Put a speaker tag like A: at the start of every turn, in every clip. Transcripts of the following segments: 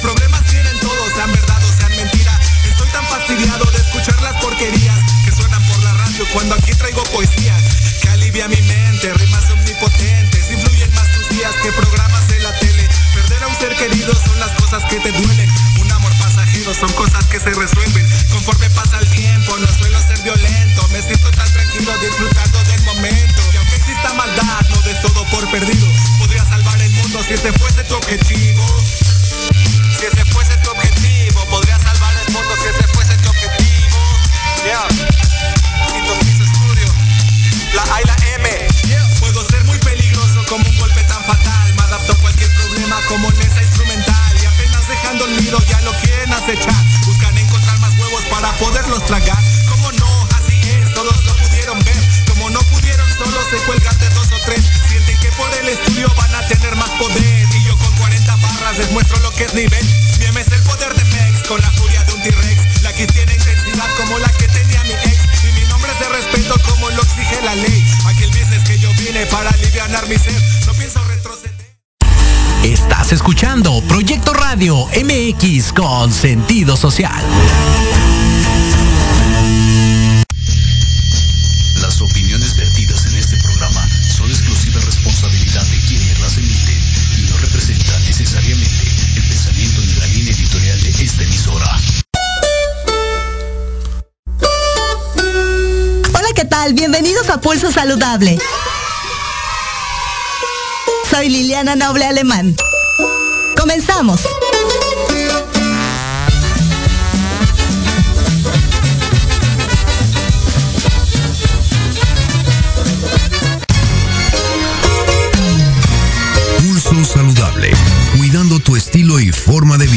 A: Problemas tienen todos, sean verdad o sean mentira. Estoy tan fastidiado de escuchar las porquerías que suenan por la radio cuando aquí traigo poesía. Que alivia mi mente, rimas omnipotentes. Influyen más tus días que programas de la tele. Perder a un ser querido son las cosas que te duelen. Un amor pasajero son cosas que se resuelven. Con
B: sentido social.
C: Las opiniones vertidas en este programa son exclusiva responsabilidad de quienes las emiten y no representan necesariamente el pensamiento ni la línea editorial de esta emisora.
D: Hola, ¿qué tal? Bienvenidos a Pulso Saludable. Soy Liliana Noble Alemán. Comenzamos.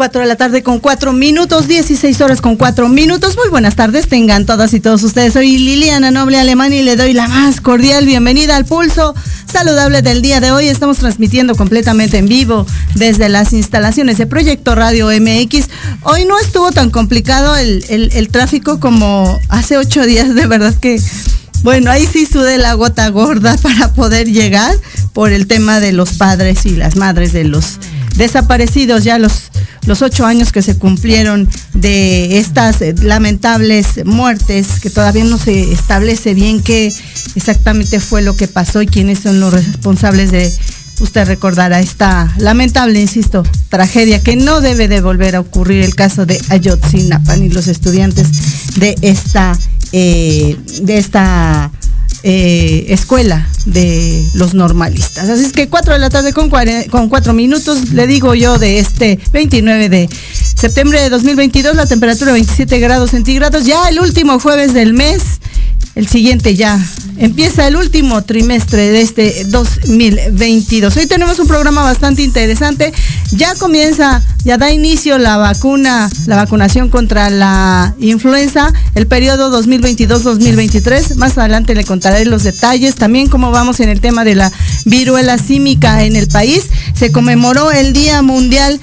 D: Cuatro de la tarde con cuatro minutos, 16 horas con cuatro minutos. Muy buenas tardes, tengan todas y todos ustedes. Soy Liliana Noble Alemán y le doy la más cordial bienvenida al pulso saludable del día de hoy. Estamos transmitiendo completamente en vivo desde las instalaciones de Proyecto Radio MX. Hoy no estuvo tan complicado el, el, tráfico como hace ocho días, de verdad que bueno, ahí sí sudé la gota gorda para poder llegar por el tema de los padres y las madres de los desaparecidos, ya los, los ocho años que se cumplieron de estas eh, lamentables muertes, que todavía no se establece bien qué exactamente fue lo que pasó y quiénes son los responsables de, usted recordará esta lamentable, insisto, tragedia que no debe de volver a ocurrir el caso de Ayotzinapa y los estudiantes de esta, eh, de esta eh, escuela de los normalistas. Así es que 4 de la tarde con, con 4 minutos, le digo yo, de este 29 de septiembre de 2022, la temperatura 27 grados centígrados, ya el último jueves del mes el siguiente ya. Empieza el último trimestre de este 2022. Hoy tenemos un programa bastante interesante. Ya comienza, ya da inicio la vacuna, la vacunación contra la influenza, el periodo 2022-2023. Más adelante le contaré los detalles. También cómo vamos en el tema de la viruela símica en el país. Se conmemoró el Día Mundial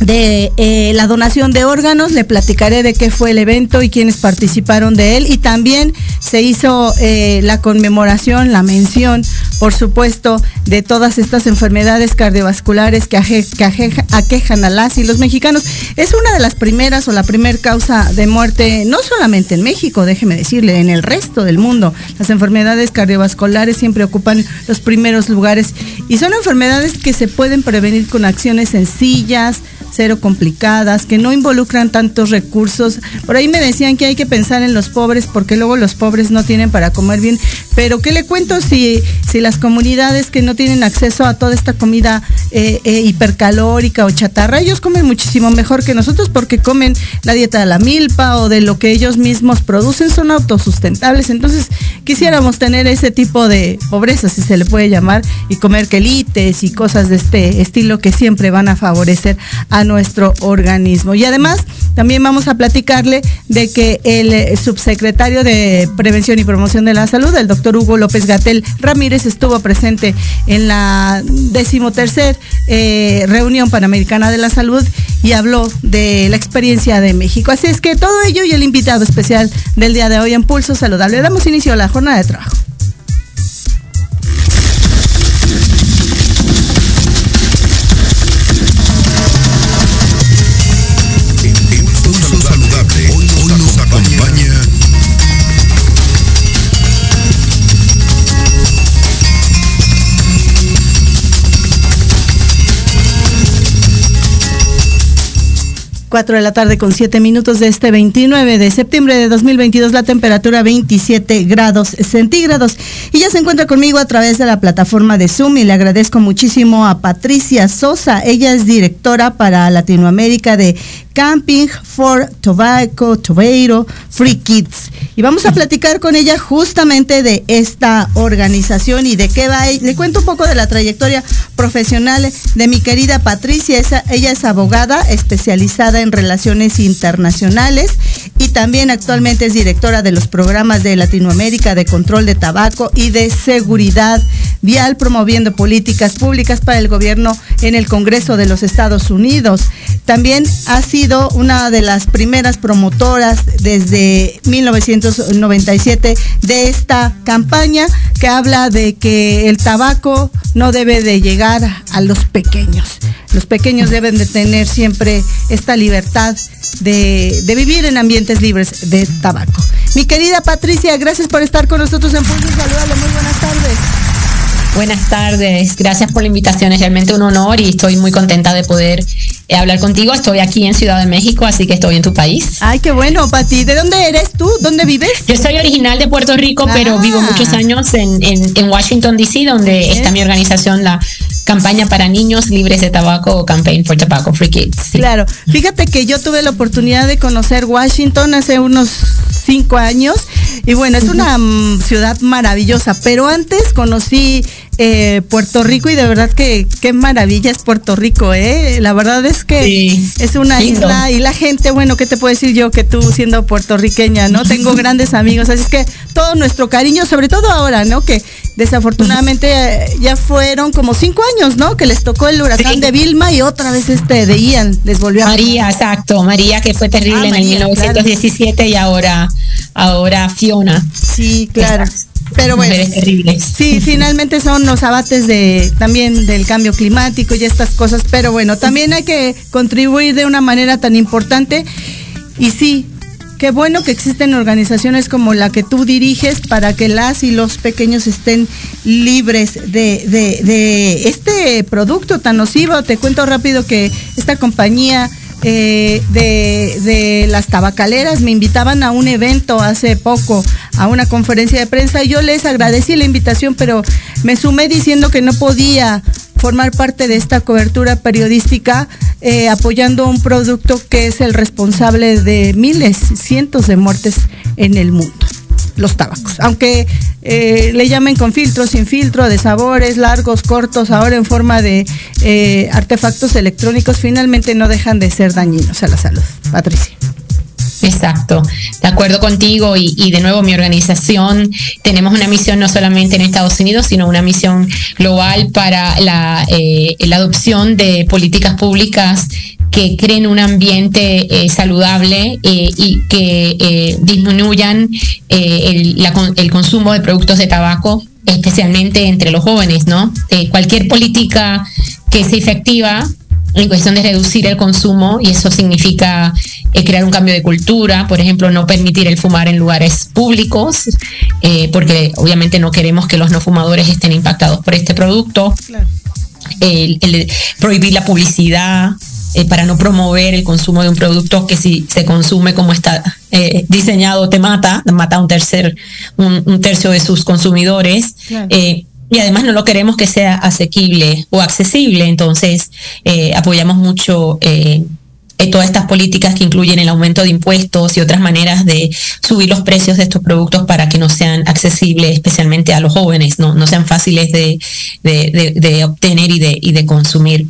D: de eh, la donación de órganos, le platicaré de qué fue el evento y quiénes participaron de él y también se hizo eh, la conmemoración, la mención, por supuesto, de todas estas enfermedades cardiovasculares que, aquejan a las y los mexicanos. Es una de las primeras o la primer causa de muerte, no solamente en México, déjeme decirle, en el resto del mundo. Las enfermedades cardiovasculares siempre ocupan los primeros lugares y son enfermedades que se pueden prevenir con acciones sencillas, cero complicadas, que no involucran tantos recursos. Por ahí me decían que hay que pensar en los pobres porque luego los pobres no tienen para comer bien. Pero ¿qué le cuento si, si las comunidades que no tienen acceso a toda esta comida eh, eh, hipercalórica o chatarra, ellos comen muchísimo mejor que nosotros porque comen la dieta de la milpa o de lo que ellos mismos producen, son autosustentables. Entonces, quisiéramos tener ese tipo de pobreza, si se le puede llamar, y comer quelites y cosas de este estilo que siempre van a favorecer nuestro organismo. Y además, también vamos a platicarle de que el eh, subsecretario de Prevención y Promoción de la Salud, el doctor Hugo López Gatel Ramírez, estuvo presente en la decimotercer eh, reunión panamericana de la salud y habló de la experiencia de México. Así es que todo ello y el invitado especial del día de hoy en Pulso Saludable. Damos inicio a la jornada de trabajo. 4 de la tarde con 7 minutos de este 29 de septiembre de 2022, la temperatura 27 grados centígrados. Y ya se encuentra conmigo a través de la plataforma de Zoom y le agradezco muchísimo a Patricia Sosa. Ella es directora para Latinoamérica de Camping for Tobacco, Tobato, Free Kids. Y vamos a platicar con ella justamente de esta organización y de qué va. Le cuento un poco de la trayectoria profesional de mi querida Patricia. ella es abogada especializada en relaciones internacionales y también actualmente es directora de los programas de Latinoamérica de control de tabaco y de seguridad vial, promoviendo políticas públicas para el gobierno en el Congreso de los Estados Unidos. También ha sido una de las primeras promotoras desde 1997 de esta campaña que habla de que el tabaco no debe de llegar a los pequeños. Los pequeños deben de tener siempre esta libertad de, vivir en ambientes libres de tabaco. Mi querida Patricia, gracias por estar con nosotros en Pulso Saludable. Muy buenas tardes.
E: Buenas tardes, gracias por la invitación, es realmente un honor y estoy muy contenta de poder eh, hablar contigo. Estoy aquí en Ciudad de México, así que estoy en tu país.
D: Ay, qué bueno, Pati. ¿De dónde eres tú? ¿Dónde vives?
E: Yo soy original de Puerto Rico, pero ah. vivo muchos años en, en, Washington, D.C., donde está mi organización, la campaña para niños libres de tabaco o Campaign for Tobacco Free Kids.
D: Claro, fíjate que yo tuve la oportunidad de conocer Washington hace unos cinco años y bueno, es una mm, ciudad maravillosa, pero antes conocí eh, Puerto Rico y de verdad que qué maravilla es Puerto Rico, ¿eh? La verdad es que es una isla y la gente, bueno, ¿qué te puedo decir yo que tú siendo puertorriqueña, ¿no? Tengo grandes amigos, así es que todo nuestro cariño, sobre todo ahora, ¿no? Que desafortunadamente eh, ya fueron como cinco años, ¿no? Que les tocó el huracán de Vilma y otra vez este de Ian les volvió
E: a... María, exacto, María que fue terrible ah, en el 1917 y ahora, ahora Fiona.
D: Sí, claro. Pero bueno, sí, finalmente son los abates de también del cambio climático y estas cosas, pero bueno, también hay que contribuir de una manera tan importante. Y sí, qué bueno que existen organizaciones como la que tú diriges para que las y los pequeños estén libres de, de, de este producto tan nocivo. Te cuento rápido que esta compañía eh, de, las tabacaleras me invitaban a un evento hace poco, a una conferencia de prensa, yo les agradecí la invitación, pero me sumé diciendo que no podía formar parte de esta cobertura periodística eh, apoyando un producto que es el responsable de miles, cientos de muertes en el mundo los tabacos. Aunque eh, le llamen con filtro, sin filtro, de sabores, largos, cortos, ahora en forma de eh, artefactos electrónicos, finalmente no dejan de ser dañinos a la salud. Patricia.
E: Exacto, de acuerdo contigo y, de nuevo mi organización tenemos una misión no solamente en Estados Unidos, sino una misión global para la, eh, la adopción de políticas públicas que creen un ambiente eh, saludable eh, y que eh, disminuyan el, el, consumo de productos de tabaco, especialmente entre los jóvenes, ¿no? cualquier política que sea efectiva en cuestión de reducir el consumo y eso significa crear un cambio de cultura, por ejemplo, no permitir el fumar en lugares públicos, porque obviamente no queremos que los no fumadores estén impactados por este producto. el, prohibir la publicidad, eh, para no promover el consumo de un producto que si se consume como está eh, diseñado te mata, mata a un tercer, un, tercio de sus consumidores. Eh, y además no lo queremos que sea asequible o accesible, entonces apoyamos mucho eh, todas estas políticas que incluyen el aumento de impuestos y otras maneras de subir los precios de estos productos para que no sean accesibles especialmente a los jóvenes, no, no sean fáciles de, de, obtener y de, y de consumir.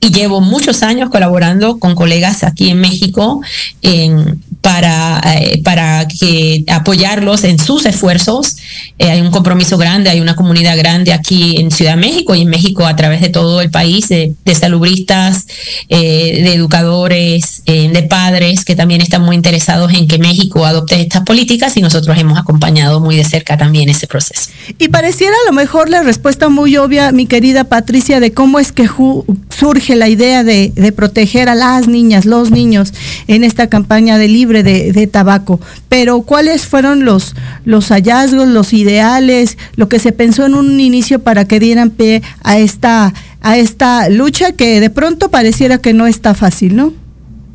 E: Y llevo muchos años colaborando con colegas aquí en México en, para, eh, para que apoyarlos en sus esfuerzos. Eh, hay un compromiso grande, hay una comunidad grande aquí en Ciudad de México y en México a través de todo el país, de, salubristas, eh, de educadores, de padres que también están muy interesados en que México adopte estas políticas y nosotros hemos acompañado muy de cerca también ese proceso.
D: Y pareciera a lo mejor la respuesta muy obvia, mi querida Patricia, de cómo es que surge la idea de, de proteger a las niñas, los niños en esta campaña de libre de, tabaco. Pero ¿cuáles fueron los, los hallazgos, los ideales, lo que se pensó en un inicio para que dieran pie a esta, a esta lucha que de pronto pareciera que no está fácil, ¿no?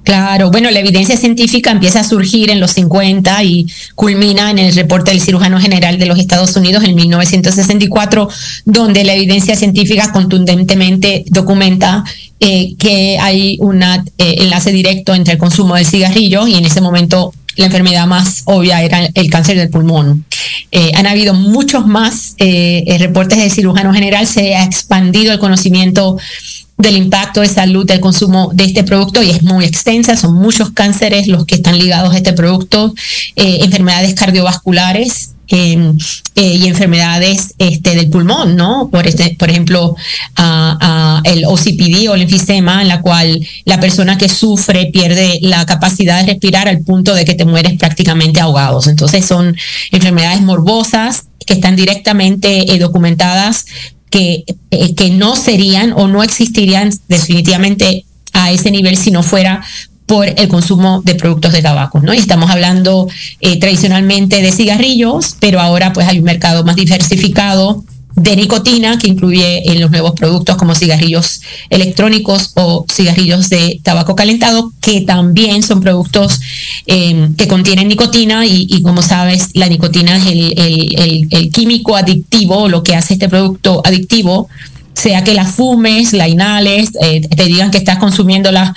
E: Claro, bueno, la evidencia científica empieza a surgir en los 50 y culmina en el reporte del cirujano general de los Estados Unidos en 1964, donde la evidencia científica contundentemente documenta eh, que hay un eh, enlace directo entre el consumo del cigarrillo y en ese momento la enfermedad más obvia era el cáncer del pulmón. Eh, han habido muchos más reportes del cirujano general, se ha expandido el conocimiento del impacto de salud del consumo de este producto y es muy extensa, son muchos cánceres los que están ligados a este producto, eh, enfermedades cardiovasculares. Eh, y enfermedades este, del pulmón, ¿no? Por, este, por ejemplo, el OCPD o el enfisema, en la cual la persona que sufre pierde la capacidad de respirar al punto de que te mueres prácticamente ahogados. Entonces son enfermedades morbosas que están directamente eh, documentadas que, eh, que no serían o no existirían definitivamente a ese nivel si no fuera por el consumo de productos de tabaco, ¿no? Y estamos hablando eh, tradicionalmente de cigarrillos, pero ahora pues hay un mercado más diversificado de nicotina que incluye en los nuevos productos como cigarrillos electrónicos o cigarrillos de tabaco calentado, que también son productos em, que contienen nicotina y, como sabes, la nicotina es el, químico adictivo, lo que hace este producto adictivo, sea que la fumes, la inhales, eh, te digan que estás consumiéndola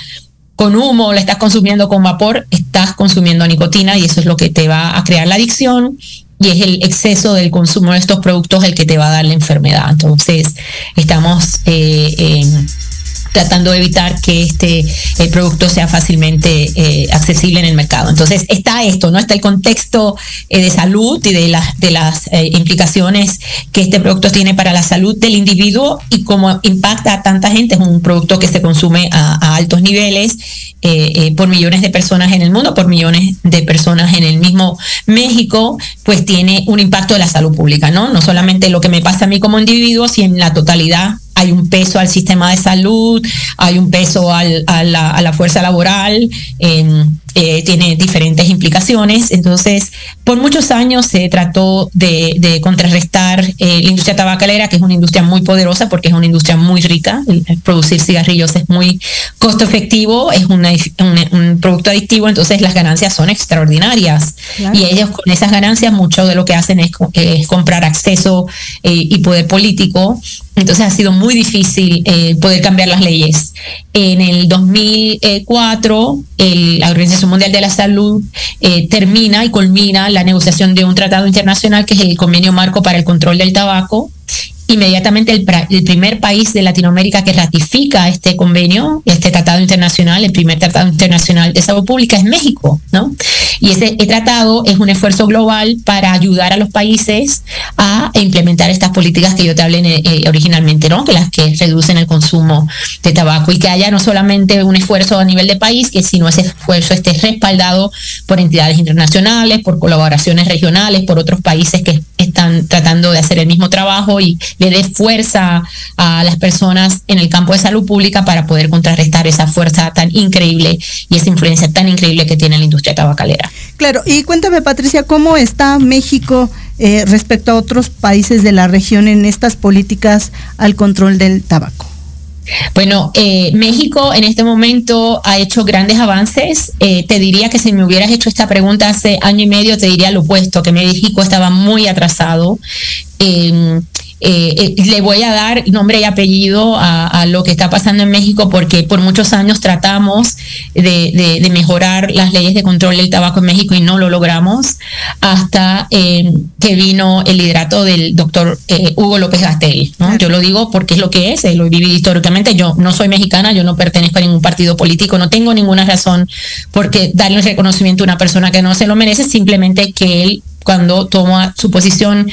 E: con humo, la estás consumiendo con vapor, estás consumiendo nicotina y eso es lo que te va a crear la adicción y es el exceso del consumo de estos productos el que te va a dar la enfermedad. Entonces, estamos eh, tratando de evitar que este el producto sea fácilmente eh, accesible en el mercado. Entonces está esto, ¿no? Está el contexto eh, de salud y de las de las implicaciones que este producto tiene para la salud del individuo y cómo impacta a tanta gente. Es un producto que se consume a altos niveles eh, eh, por millones de personas en el mundo, por millones de personas en el mismo México, pues tiene un impacto de la salud pública, ¿no? No solamente lo que me pasa a mí como individuo, sino en la totalidad hay un peso al sistema de salud, hay un peso a, la, fuerza laboral, tiene diferentes implicaciones. Entonces, por muchos años se trató de, contrarrestar eh, la industria tabacalera, que es una industria muy poderosa porque es una industria muy rica. producir cigarrillos es muy costo efectivo, es un producto adictivo, entonces las ganancias son extraordinarias. Y ellos con esas ganancias, mucho de lo que hacen es, comprar acceso eh, y poder político entonces ha sido muy difícil eh, poder cambiar las leyes. En el 2004, la Organización Mundial de la Salud eh, termina y culmina la negociación de un tratado internacional que es el Convenio Marco para el Control del Tabaco, inmediatamente el, primer país de Latinoamérica que ratifica este convenio, este tratado internacional, el primer tratado internacional de salud pública es México, ¿no? Y ese tratado es un esfuerzo global para ayudar a los países a implementar estas políticas que yo te hablé eh, originalmente, ¿no? Que las que reducen el consumo de tabaco y que haya no solamente un esfuerzo a nivel de país, que sino ese esfuerzo esté respaldado por entidades internacionales, por colaboraciones regionales, por otros países que están tratando de hacer el mismo trabajo y le dé fuerza a las personas en el campo de salud pública para poder contrarrestar esa fuerza tan increíble y esa influencia tan increíble que tiene la industria tabacalera.
D: Claro, y cuéntame Patricia, ¿cómo está México eh, respecto a otros países de la región en estas políticas al control del tabaco?
E: Bueno, eh, México en este momento ha hecho grandes avances. Eh, te diría que si me hubieras hecho esta pregunta hace año y medio, te diría lo opuesto, que México estaba muy atrasado. Eh, le voy a dar nombre y apellido a, lo que está pasando en México porque por muchos años tratamos de, mejorar las leyes de control del tabaco en México y no lo logramos hasta que vino el liderato del doctor Hugo López Gastel. Yo lo digo porque es lo que es, lo he vivido históricamente. Yo no soy mexicana, yo no pertenezco a ningún partido político, no tengo ninguna razón por qué darle un reconocimiento a una persona que no se lo merece, simplemente que él cuando toma su posición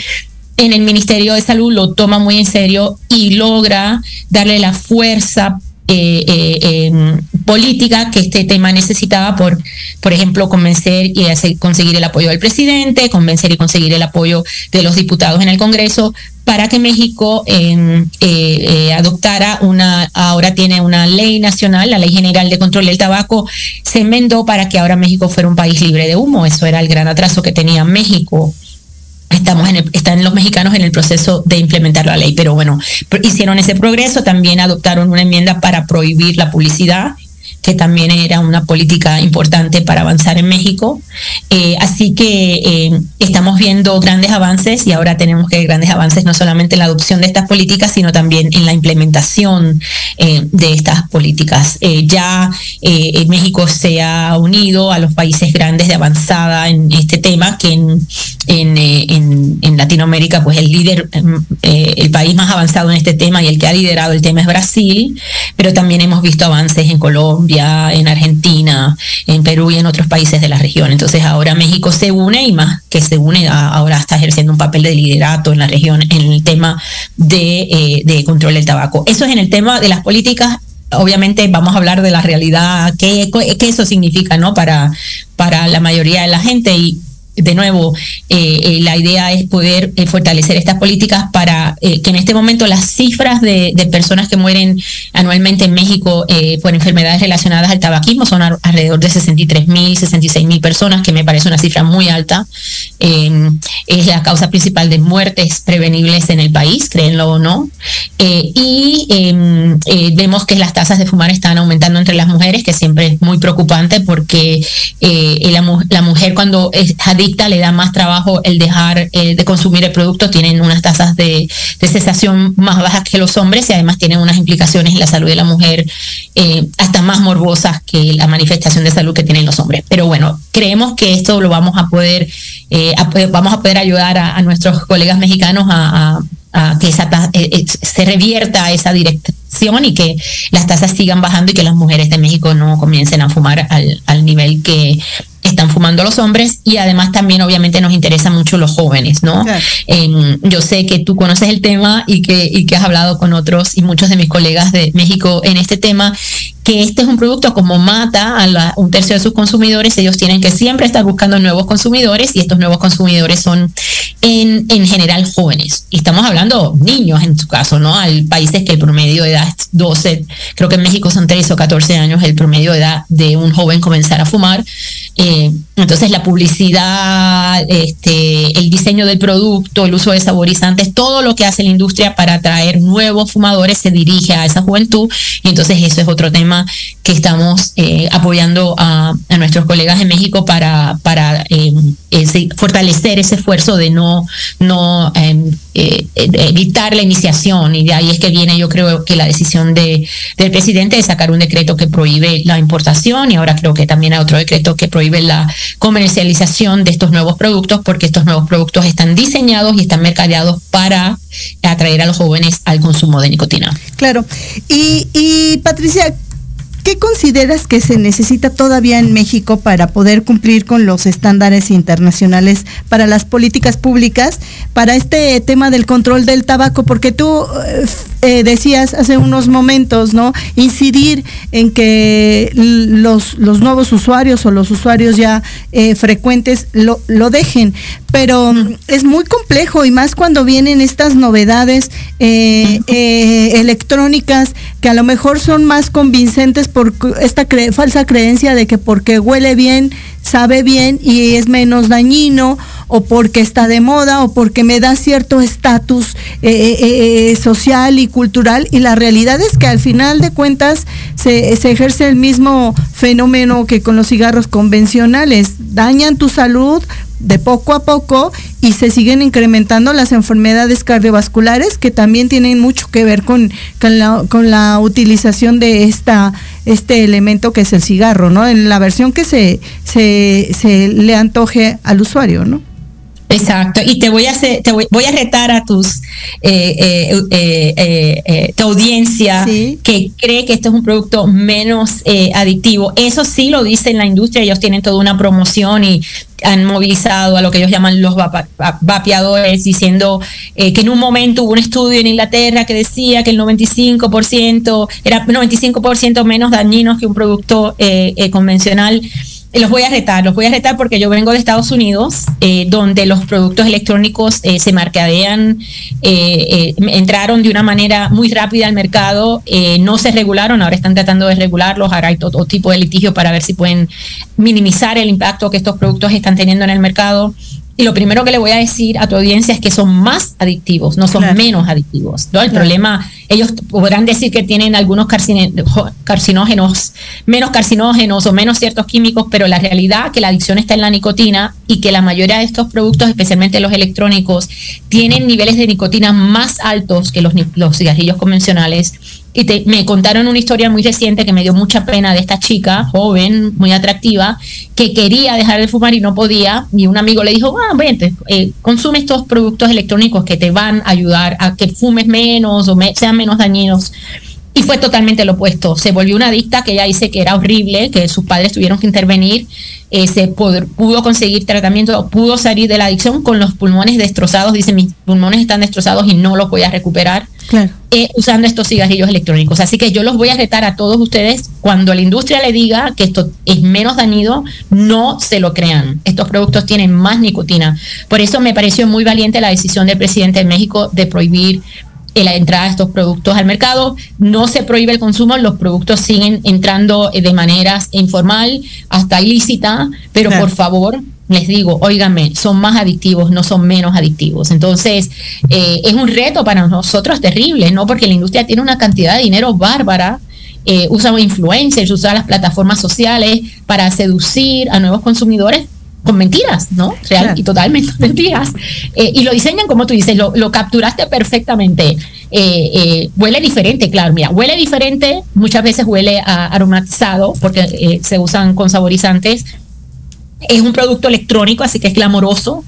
E: en el Ministerio de Salud lo toma muy en serio y logra darle la fuerza eh, eh, em, política que este tema necesitaba por, por ejemplo, convencer y conseguir el apoyo del presidente, convencer y conseguir el apoyo de los diputados en el Congreso para que México em, eh, adoptara una, ahora tiene una ley nacional, la Ley General de Control del Tabaco, se enmendó para que ahora México fuera un país libre de humo. Eso era el gran atraso que tenía México estamos en están los mexicanos en el proceso de implementar la ley, pero bueno, hicieron ese progreso, también adoptaron una enmienda para prohibir la publicidad que también era una política importante para avanzar en México. Eh, así que eh, estamos viendo grandes avances y ahora tenemos que grandes avances no solamente en la adopción de estas políticas, sino también en la implementación eh, de estas políticas. ya México se ha unido a los países grandes de avanzada en este tema, que en, en, en Latinoamérica, pues el líder, el país más avanzado en este tema y el que ha liderado el tema es Brasil, pero también hemos visto avances en Colombia, en Argentina, en Perú y en otros países de la región. Entonces ahora México se une y más que se une, ahora está ejerciendo un papel de liderato en la región en el tema de, eh, control del tabaco. Eso es en el tema de las políticas obviamente vamos a hablar de la realidad, qué, qué eso significa, ¿no? Para, para la mayoría de la gente y de nuevo, eh, eh, la idea es poder eh, fortalecer estas políticas para que en este momento las cifras de, personas que mueren anualmente en México por enfermedades relacionadas al tabaquismo son alrededor de 63 mil, 66 mil personas, que me parece una cifra muy alta. Em, es la causa principal de muertes prevenibles en el país, créenlo o no. y em, vemos que las tasas de fumar están aumentando entre las mujeres, que siempre es muy preocupante porque la, la, mujer cuando es le da más trabajo el dejar eh, de consumir el producto, tienen unas tasas de, cesación más bajas que los hombres y además tienen unas implicaciones en la salud de la mujer eh, hasta más morbosas que la manifestación de salud que tienen los hombres. Pero bueno, creemos que esto lo vamos a poder, eh, vamos a poder ayudar a, nuestros colegas mexicanos a, que se revierta esa dirección y que las tasas sigan bajando y que las mujeres de México no comiencen a fumar al nivel que están fumando los hombres y además también obviamente nos interesan mucho los jóvenes, ¿no? yo sé que tú conoces el tema y que, y que has hablado con otros y muchos de mis colegas de México en este tema que este es un producto como mata a un tercio de sus consumidores, ellos tienen que siempre estar buscando nuevos consumidores y estos nuevos consumidores son en, en general jóvenes. Y estamos hablando niños en su caso, ¿no? Hay países que el promedio de edad es 12, creo que en México son 13 o 14 años el promedio de edad de un joven comenzar a fumar. Eh, entonces la publicidad, este, el diseño del producto, el uso de saborizantes, todo lo que hace la industria para atraer nuevos fumadores se dirige a esa juventud. Y entonces eso es otro tema que estamos eh, apoyando a, nuestros colegas en México para, eh, fortalecer ese esfuerzo de no, no em, evitar la iniciación. Y de ahí es que viene yo creo que la decisión de, del presidente de sacar un decreto que prohíbe la importación y ahora creo que también hay otro decreto que prohíbe la comercialización de estos nuevos productos porque estos nuevos productos están diseñados y están mercadeados para atraer a los jóvenes al consumo de nicotina.
D: Claro. Y, y Patricia, ¿Qué consideras que se necesita todavía en México para poder cumplir con los estándares internacionales para las políticas públicas, para este tema del control del tabaco? Porque tú eh, eh, decías hace unos momentos, ¿no? Incidir en que los, los nuevos usuarios o los usuarios ya eh, frecuentes lo, lo dejen, pero es muy complejo y más cuando vienen estas novedades electrónicas que a lo mejor son más convincentes por esta falsa creencia de que porque huele bien, sabe bien y es menos dañino, o porque está de moda, o porque me da cierto estatus eh, eh, eh, social y cultural. Y la realidad es que al final de cuentas se, se ejerce el mismo fenómeno que con los cigarros convencionales. Dañan tu salud, de poco a poco y se siguen incrementando las enfermedades cardiovasculares que también tienen mucho que ver con, con, la, utilización de esta este elemento que es el cigarro, ¿no? En la versión que se, se, se le antoje al usuario, ¿no?
E: Exacto, y te voy a hacer, te voy, a retar a tus eh, eh, eh, tu audiencia que cree que esto es un producto menos adictivo. Eso sí lo dice en la industria, ellos tienen toda una promoción y han movilizado a lo que ellos llaman los vapeadores, diciendo que en un momento hubo un estudio en Inglaterra que decía que el 95% era 95% menos dañinos que un producto convencional los voy a retar, los voy a retar porque yo vengo de Estados Unidos, eh, donde los productos electrónicos eh, se marcadean, eh, entraron de una manera muy rápida al mercado, no se regularon, ahora están tratando de regularlos, ahora hay todo tipo de litigio para ver si pueden minimizar el impacto que estos productos están teniendo en el mercado. Y lo primero que le voy a decir a tu audiencia es que son más adictivos, no son menos adictivos. ¿no? El problema, ellos podrán decir que tienen algunos carcinógenos, menos carcinógenos o menos ciertos químicos, pero la realidad es que la adicción está en la nicotina y que la mayoría de estos productos, especialmente los electrónicos, tienen niveles de nicotina más altos que los, los cigarrillos convencionales y me contaron una historia muy reciente que me dio mucha pena de esta chica, joven, muy atractiva, que quería dejar de fumar y no podía. Y un amigo le dijo, ah, vente, eh, consume estos productos electrónicos que te van a ayudar a que fumes menos o sean menos dañinos. Y fue totalmente lo opuesto. Se volvió una adicta que ella dice que era horrible, que sus padres tuvieron que intervenir. Eh, se pudo conseguir tratamiento, pudo salir de la adicción con los pulmones destrozados. Dice, mis pulmones están destrozados y no los voy a recuperar eh, usando estos cigarrillos electrónicos. Así que yo los voy a retar a todos ustedes. Cuando la industria le diga que esto es menos dañino, no se lo crean. Estos productos tienen más nicotina. Por eso me pareció muy valiente la decisión del presidente de México de prohibir la entrada de estos productos al mercado. No se prohíbe el consumo, los productos siguen entrando de manera informal hasta ilícita, pero por favor, les digo, óigame, son más adictivos, no son menos adictivos. Entonces, eh, es un reto para nosotros terrible, ¿no? Porque la industria tiene una cantidad de dinero bárbara. Eh, usa influencers, usa las plataformas sociales para seducir a nuevos consumidores con mentiras, ¿no? Real y totalmente mentiras. Eh, y lo diseñan como tú dices, lo, capturaste perfectamente. Eh, eh, huele diferente, claro, mira, huele diferente, muchas veces huele a aromatizado porque se usan con saborizantes. Es un producto electrónico, así que es glamoroso.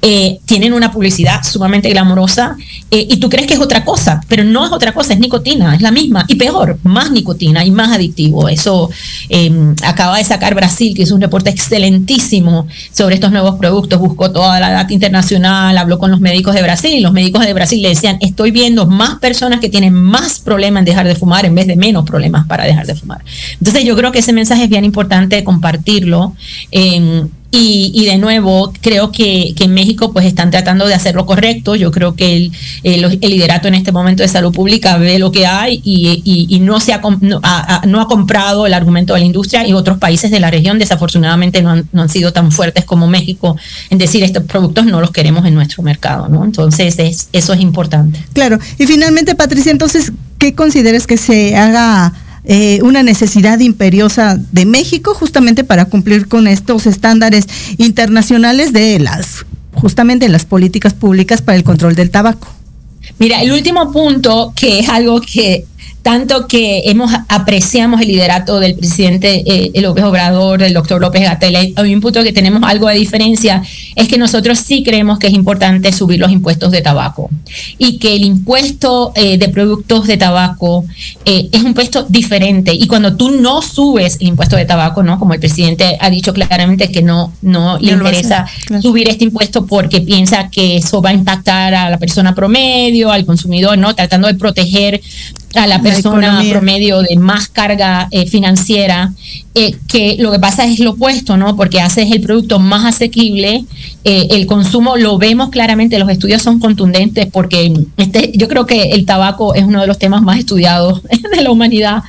E: Eh, tienen una publicidad sumamente glamorosa eh, y tú crees que es otra cosa, pero no es otra cosa, es nicotina, es la misma y peor, más nicotina y más adictivo. Eso em, acaba de sacar Brasil, que hizo un reporte excelentísimo sobre estos nuevos productos, buscó toda la data internacional, habló con los médicos de Brasil y los médicos de Brasil le decían, estoy viendo más personas que tienen más problemas en dejar de fumar en vez de menos problemas para dejar de fumar. Entonces yo creo que ese mensaje es bien importante compartirlo. Em, y, de nuevo, creo que, en México pues están tratando de hacer lo correcto. Yo creo que el, el, liderato en este momento de salud pública ve lo que hay y, no, se ha, no, ha, comprado el argumento de la industria y otros países de la región desafortunadamente no han, no han, sido tan fuertes como México en decir estos productos no los queremos en nuestro mercado. ¿no? Entonces es, eso es importante.
D: Claro. Y finalmente, Patricia, entonces, ¿qué consideras que se haga? Eh, una necesidad imperiosa de México justamente para cumplir con estos estándares internacionales de las justamente las políticas públicas para el control del tabaco.
E: Mira, el último punto, que es algo que tanto que hemos apreciamos el liderato del presidente eh, López Obrador, del doctor López Gatell, hay un punto que tenemos algo de diferencia, es que nosotros sí creemos que es importante subir los impuestos de tabaco y que el impuesto eh, de productos de tabaco eh, es un impuesto diferente y cuando tú no subes el impuesto de tabaco, ¿no? Como el presidente ha dicho claramente que no, no le interesa subir este impuesto porque piensa que eso va a impactar a la persona promedio, al consumidor, ¿no? Tratando de proteger a la persona promedio de más carga eh, financiera, eh, que lo que pasa es lo opuesto, ¿no? Porque haces el producto más asequible, eh, el consumo lo vemos claramente, los estudios son contundentes porque este, yo creo que el tabaco es uno de los temas más estudiados de la humanidad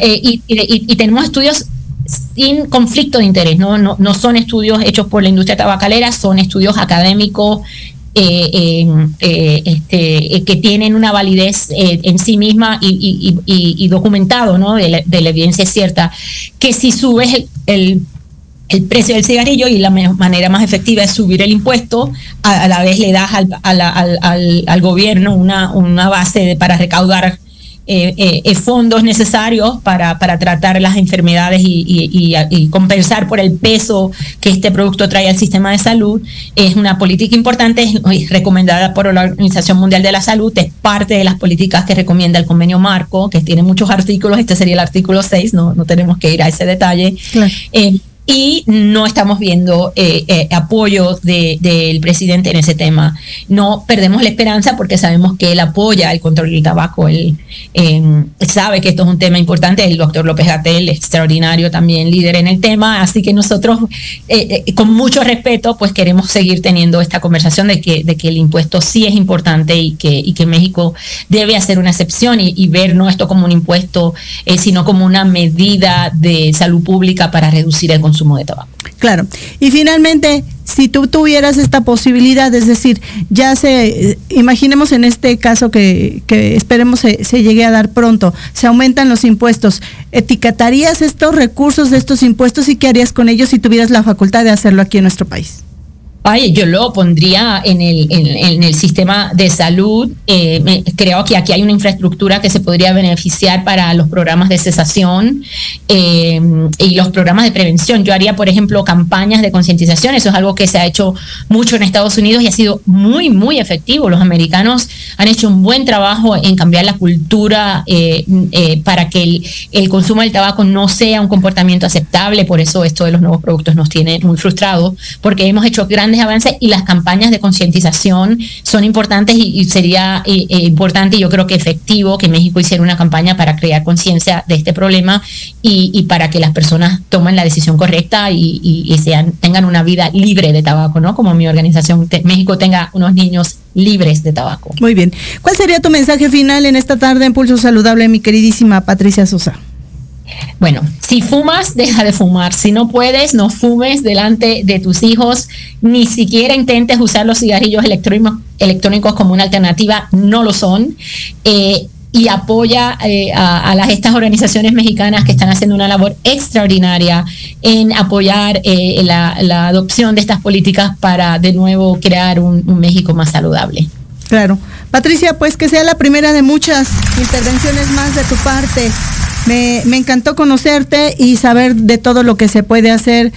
E: y, tenemos estudios sin conflicto de interés, ¿no? ¿no? No son estudios hechos por la industria tabacalera, son estudios académicos eh, eh, este, que tienen una validez eh, en sí misma y, documentado, ¿no? De la, evidencia cierta, que si subes el, el precio del cigarrillo y la manera más efectiva es subir el impuesto, a, la vez le das al, gobierno una, una base para recaudar eh, eh, fondos necesarios para, tratar las enfermedades y, compensar por el peso que este producto trae al sistema de salud. Es una política importante, es recomendada por la Organización Mundial de la Salud, es parte de las políticas que recomienda el convenio marco, que tiene muchos artículos, este sería el artículo 6, no, no tenemos que ir a ese detalle. Eh, y no estamos viendo eh, eh, apoyo del presidente en ese tema. No perdemos la esperanza porque sabemos que él apoya el control del tabaco, él em, sabe que esto es un tema importante, el doctor López Gatel, extraordinario también líder en el tema, así que nosotros eh, con mucho respeto pues queremos seguir teniendo esta conversación de que, de que el impuesto sí es importante y que, y que México debe hacer una excepción y, y ver no esto como un impuesto, sino como una medida de salud pública para reducir el consumo
D: Claro. Y finalmente, si tú tuvieras esta posibilidad, es decir, ya se, imaginemos en este caso que, esperemos se, se, llegue a dar pronto, se aumentan los impuestos, ¿etiquetarías estos recursos de estos impuestos y qué harías con ellos si tuvieras la facultad de hacerlo aquí en nuestro país?
E: Ay, yo lo pondría en el, sistema de salud. Eh, creo que aquí hay una infraestructura que se podría beneficiar para los programas de cesación eh, y los programas de prevención. Yo haría, por ejemplo, campañas de concientización. Eso es algo que se ha hecho mucho en Estados Unidos y ha sido muy, muy efectivo. Los americanos han hecho un buen trabajo en cambiar la cultura eh, para que el, el consumo del tabaco no sea un comportamiento aceptable. Por eso esto de los nuevos productos nos tiene muy frustrados, porque hemos hecho grandes avances y las campañas de concientización son importantes y, sería eh, eh, importante y yo creo que efectivo que México hiciera una campaña para crear conciencia de este problema y, para que las personas tomen la decisión correcta y, sean, tengan una vida libre de tabaco, ¿no? Como mi organización México tenga unos niños libres de tabaco.
D: Muy bien. ¿Cuál sería tu mensaje final en esta tarde en Pulso Saludable, mi queridísima Patricia Sosa?
E: Bueno, si fumas, deja de fumar. Si no puedes, no fumes delante de tus hijos. Ni siquiera intentes usar los cigarrillos electrónicos como una alternativa. No lo son. Eh, y apoya eh, a, estas organizaciones mexicanas que están haciendo una labor extraordinaria en apoyar eh, la, adopción de estas políticas para de nuevo crear un México más saludable.
D: Claro. Patricia, pues que sea la primera de muchas intervenciones más de tu parte. Me, encantó conocerte y saber de todo lo que se puede hacer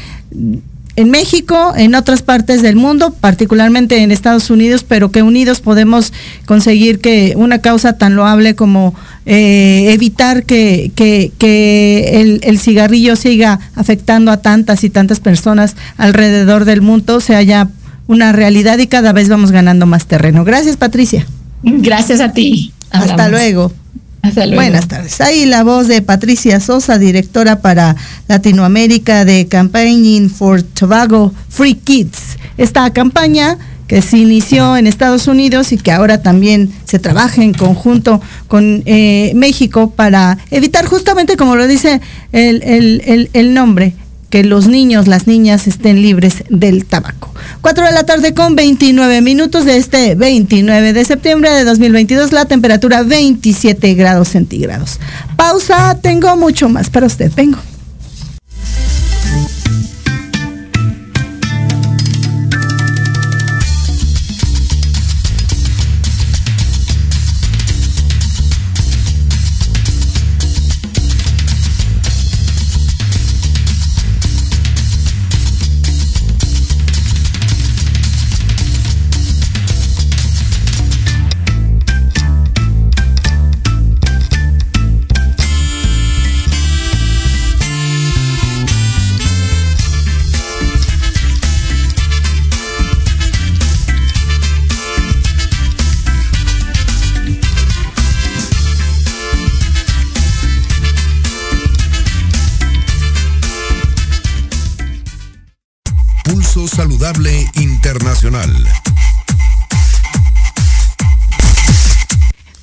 D: en México, en otras partes del mundo, particularmente en Estados Unidos, pero que unidos podemos conseguir que una causa tan loable como eh, evitar que, el, el, cigarrillo siga afectando a tantas y tantas personas alrededor del mundo se haya una realidad y cada vez vamos ganando más terreno. Gracias, Patricia.
E: Gracias a ti.
D: Hasta luego. Hasta luego. Buenas tardes. Ahí la voz de Patricia Sosa, directora para Latinoamérica de Campaigning for Tobago Free Kids. Esta campaña que se inició en Estados Unidos y que ahora también se trabaja en conjunto con eh, México para evitar justamente, como lo dice el, el, el nombre, que los niños, las niñas estén libres del tabaco. 4 de la tarde con 29 minutos de este 29 de septiembre de 2022, la temperatura 27 grados centígrados. Pausa, tengo mucho más para usted, vengo.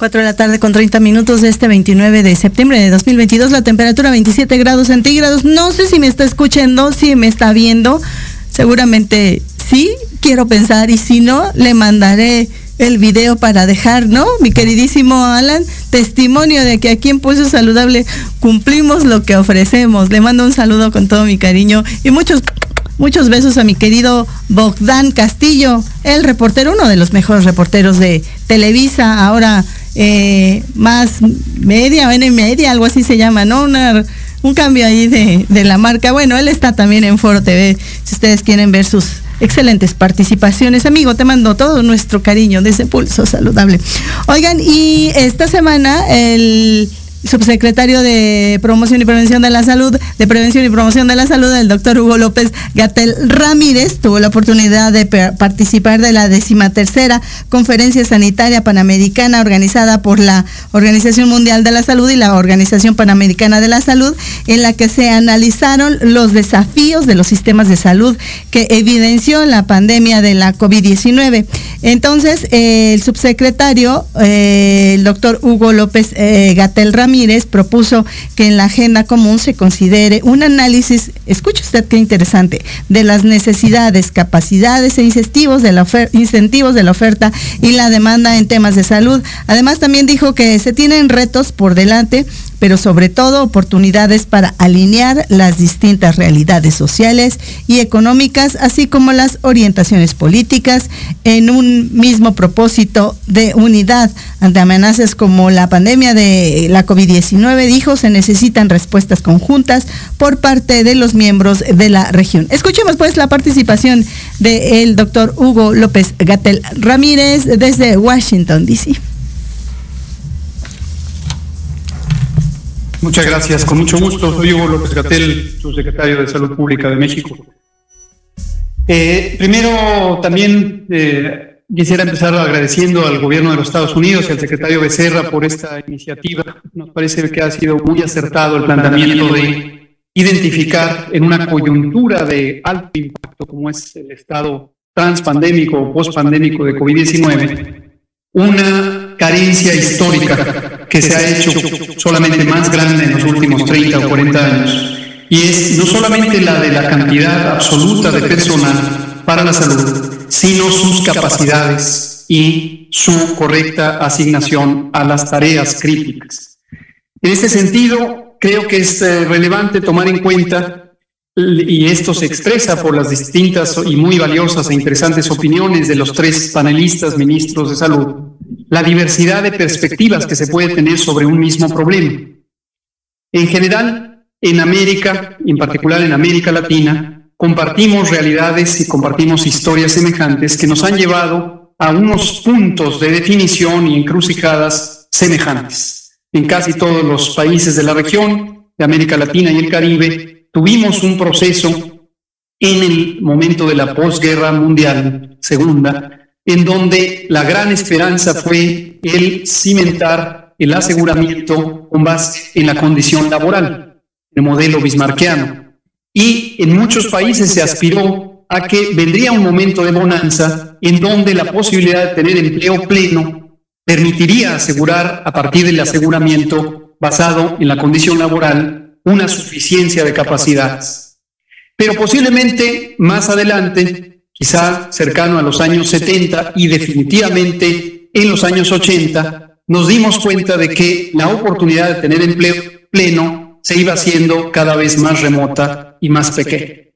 D: 4 de la tarde con 30 minutos de este 29 de septiembre de 2022, la temperatura 27 grados centígrados. No sé si me está escuchando, si me está viendo, seguramente sí, quiero pensar, y si no, le mandaré el video para dejar, ¿no? Mi queridísimo Alan, testimonio de que aquí en Pulso Saludable cumplimos lo que ofrecemos. Le mando un saludo con todo mi cariño y muchos Muchos besos a mi querido Bogdan Castillo, el reportero, uno de los mejores reporteros de Televisa, ahora eh, más media, N media, algo así se llama, ¿no? un cambio ahí de, de la marca. Bueno, él está también en Foro TV, si ustedes quieren ver sus excelentes participaciones. Amigo, te mando todo nuestro cariño de ese pulso saludable. Oigan, y esta semana el subsecretario de Promoción y Prevención de la Salud, de Prevención y Promoción de la Salud, el doctor Hugo López Gatel Ramírez, tuvo la oportunidad de participar de la decimatercera Conferencia Sanitaria Panamericana organizada por la Organización Mundial de la Salud y la Organización Panamericana de la Salud, en la que se analizaron los desafíos de los sistemas de salud que evidenció la pandemia de la COVID-19. Entonces, el subsecretario, eh, el doctor Hugo López eh, Gatel Ramírez, Ramírez propuso que en la agenda común se considere un análisis, escuche usted qué interesante, de las necesidades, capacidades e incentivos de la, incentivos de la oferta y la demanda en temas de salud. Además, también dijo que se tienen retos por delante pero sobre todo oportunidades para alinear las distintas realidades sociales y económicas, así como las orientaciones políticas en un mismo propósito de unidad ante amenazas como la pandemia de la COVID-19, dijo, se necesitan respuestas conjuntas por parte de los miembros de la región. Escuchemos pues la participación del doctor Hugo López Gatel Ramírez desde Washington, D.C.
F: Muchas gracias, con mucho gusto. Soy Hugo López Gatel, subsecretario de Salud Pública de México. Eh, primero, también eh, quisiera empezar agradeciendo al gobierno de los Estados Unidos y al secretario Becerra por esta iniciativa. Nos parece que ha sido muy acertado el planteamiento de identificar en una coyuntura de alto impacto como es el estado transpandémico o postpandémico de COVID-19, una carencia histórica que se ha hecho solamente más grande en los últimos 30 o 40 años. Y es no solamente la de la cantidad absoluta de personal para la salud, sino sus capacidades y su correcta asignación a las tareas críticas. En este sentido, creo que es eh, relevante tomar en cuenta y esto se expresa por las distintas y muy valiosas e interesantes opiniones de los tres panelistas ministros de salud, la diversidad de perspectivas que se puede tener sobre un mismo problema. En general, en América, en particular en América Latina, compartimos realidades y compartimos historias semejantes que nos han llevado a unos puntos de definición y encrucijadas semejantes. En casi todos los países de la región, de América Latina y el Caribe, tuvimos un proceso en el momento de la posguerra mundial segunda, en donde la gran esperanza fue el cimentar el aseguramiento con base en la condición laboral, el modelo bismarckiano. Y en muchos países se aspiró a que vendría un momento de bonanza en donde la posibilidad de tener empleo pleno permitiría asegurar a partir del aseguramiento basado en la condición laboral una suficiencia de capacidades. Pero posiblemente más adelante, quizá cercano a los años 70 y definitivamente en los años 80, nos dimos cuenta de que la oportunidad de tener empleo pleno se iba haciendo cada vez más remota y más pequeña.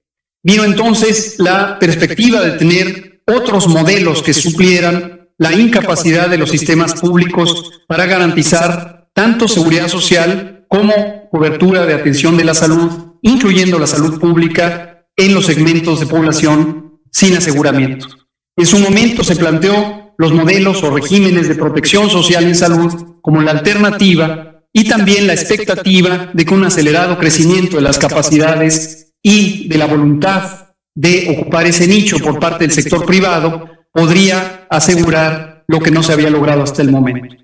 F: Vino entonces la perspectiva de tener otros modelos que suplieran la incapacidad de los sistemas públicos para garantizar tanto seguridad social como cobertura de atención de la salud, incluyendo la salud pública en los segmentos de población sin aseguramiento. En su momento se planteó los modelos o regímenes de protección social en salud como la alternativa y también la expectativa de que un acelerado crecimiento de las capacidades y de la voluntad de ocupar ese nicho por parte del sector privado podría asegurar lo que no se había logrado hasta el momento.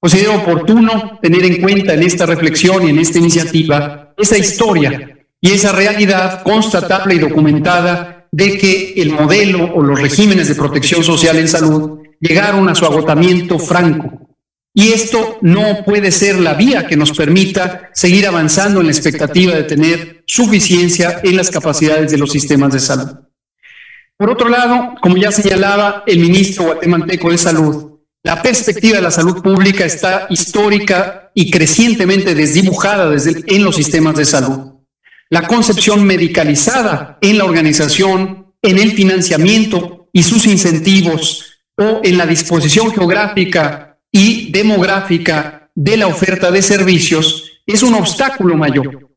F: Considero oportuno tener en cuenta en esta reflexión y en esta iniciativa esa historia y esa realidad constatable y documentada de que el modelo o los regímenes de protección social en salud llegaron a su agotamiento franco. Y esto no puede ser la vía que nos permita seguir avanzando en la expectativa de tener suficiencia en las capacidades de los sistemas de salud. Por otro lado, como ya señalaba el ministro guatemalteco de Salud, la perspectiva de la salud pública está histórica y crecientemente desdibujada en los sistemas de salud. La concepción medicalizada en la organización, en el financiamiento y sus incentivos o en la disposición geográfica y demográfica de la oferta de servicios es un obstáculo mayor.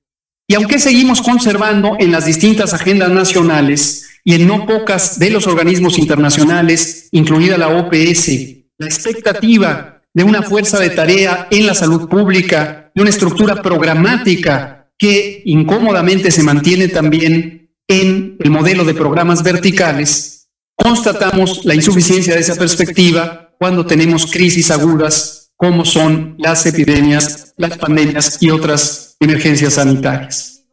F: Y aunque seguimos conservando en las distintas agendas nacionales y en no pocas de los organismos internacionales, incluida la OPS, la expectativa de una fuerza de tarea en la salud pública, de una estructura programática que incómodamente se mantiene también en el modelo de programas verticales, constatamos la insuficiencia de esa perspectiva cuando tenemos crisis agudas como son las epidemias, las pandemias y otras emergencias sanitarias.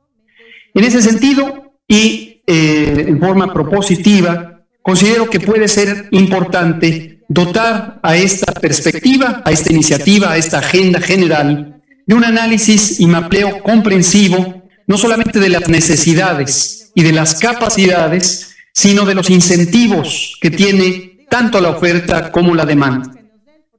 F: En ese sentido, y eh, en forma propositiva, considero que puede ser importante dotar a esta perspectiva, a esta iniciativa, a esta agenda general, de un análisis y mapeo comprensivo, no solamente de las necesidades y de las capacidades, sino de los incentivos que tiene tanto la oferta como la demanda.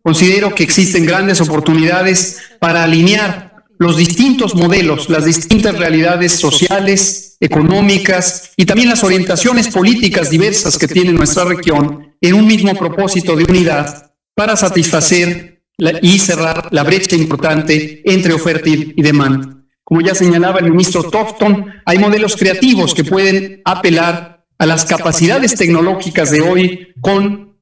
F: Considero que existen grandes oportunidades para alinear los distintos modelos, las distintas realidades sociales, económicas y también las orientaciones políticas diversas que tiene nuestra región en un mismo propósito de unidad para satisfacer y cerrar la brecha importante entre oferta y demanda. Como ya señalaba el ministro Tofton, hay modelos creativos que pueden apelar a las capacidades tecnológicas de hoy con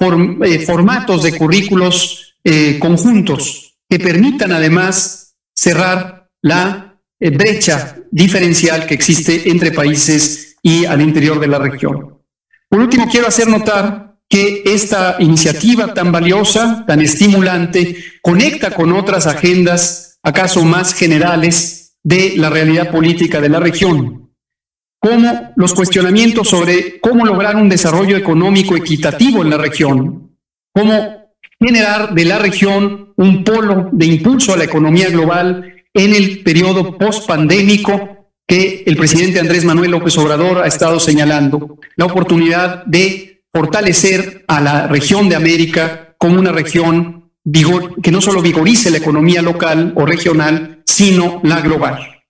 F: eh, formatos de currículos eh, conjuntos que permitan además cerrar la eh, brecha diferencial que existe entre países y al interior de la región. Por último, quiero hacer notar que esta iniciativa tan valiosa, tan estimulante, conecta con otras agendas, acaso más generales, de la realidad política de la región, como los cuestionamientos sobre cómo lograr un desarrollo económico equitativo en la región, cómo generar de la región un polo de impulso a la economía global en el periodo post-pandémico que el presidente Andrés Manuel López Obrador ha estado señalando, la oportunidad de fortalecer a la región de América como una región que no solo vigorice la economía local o regional, sino la global.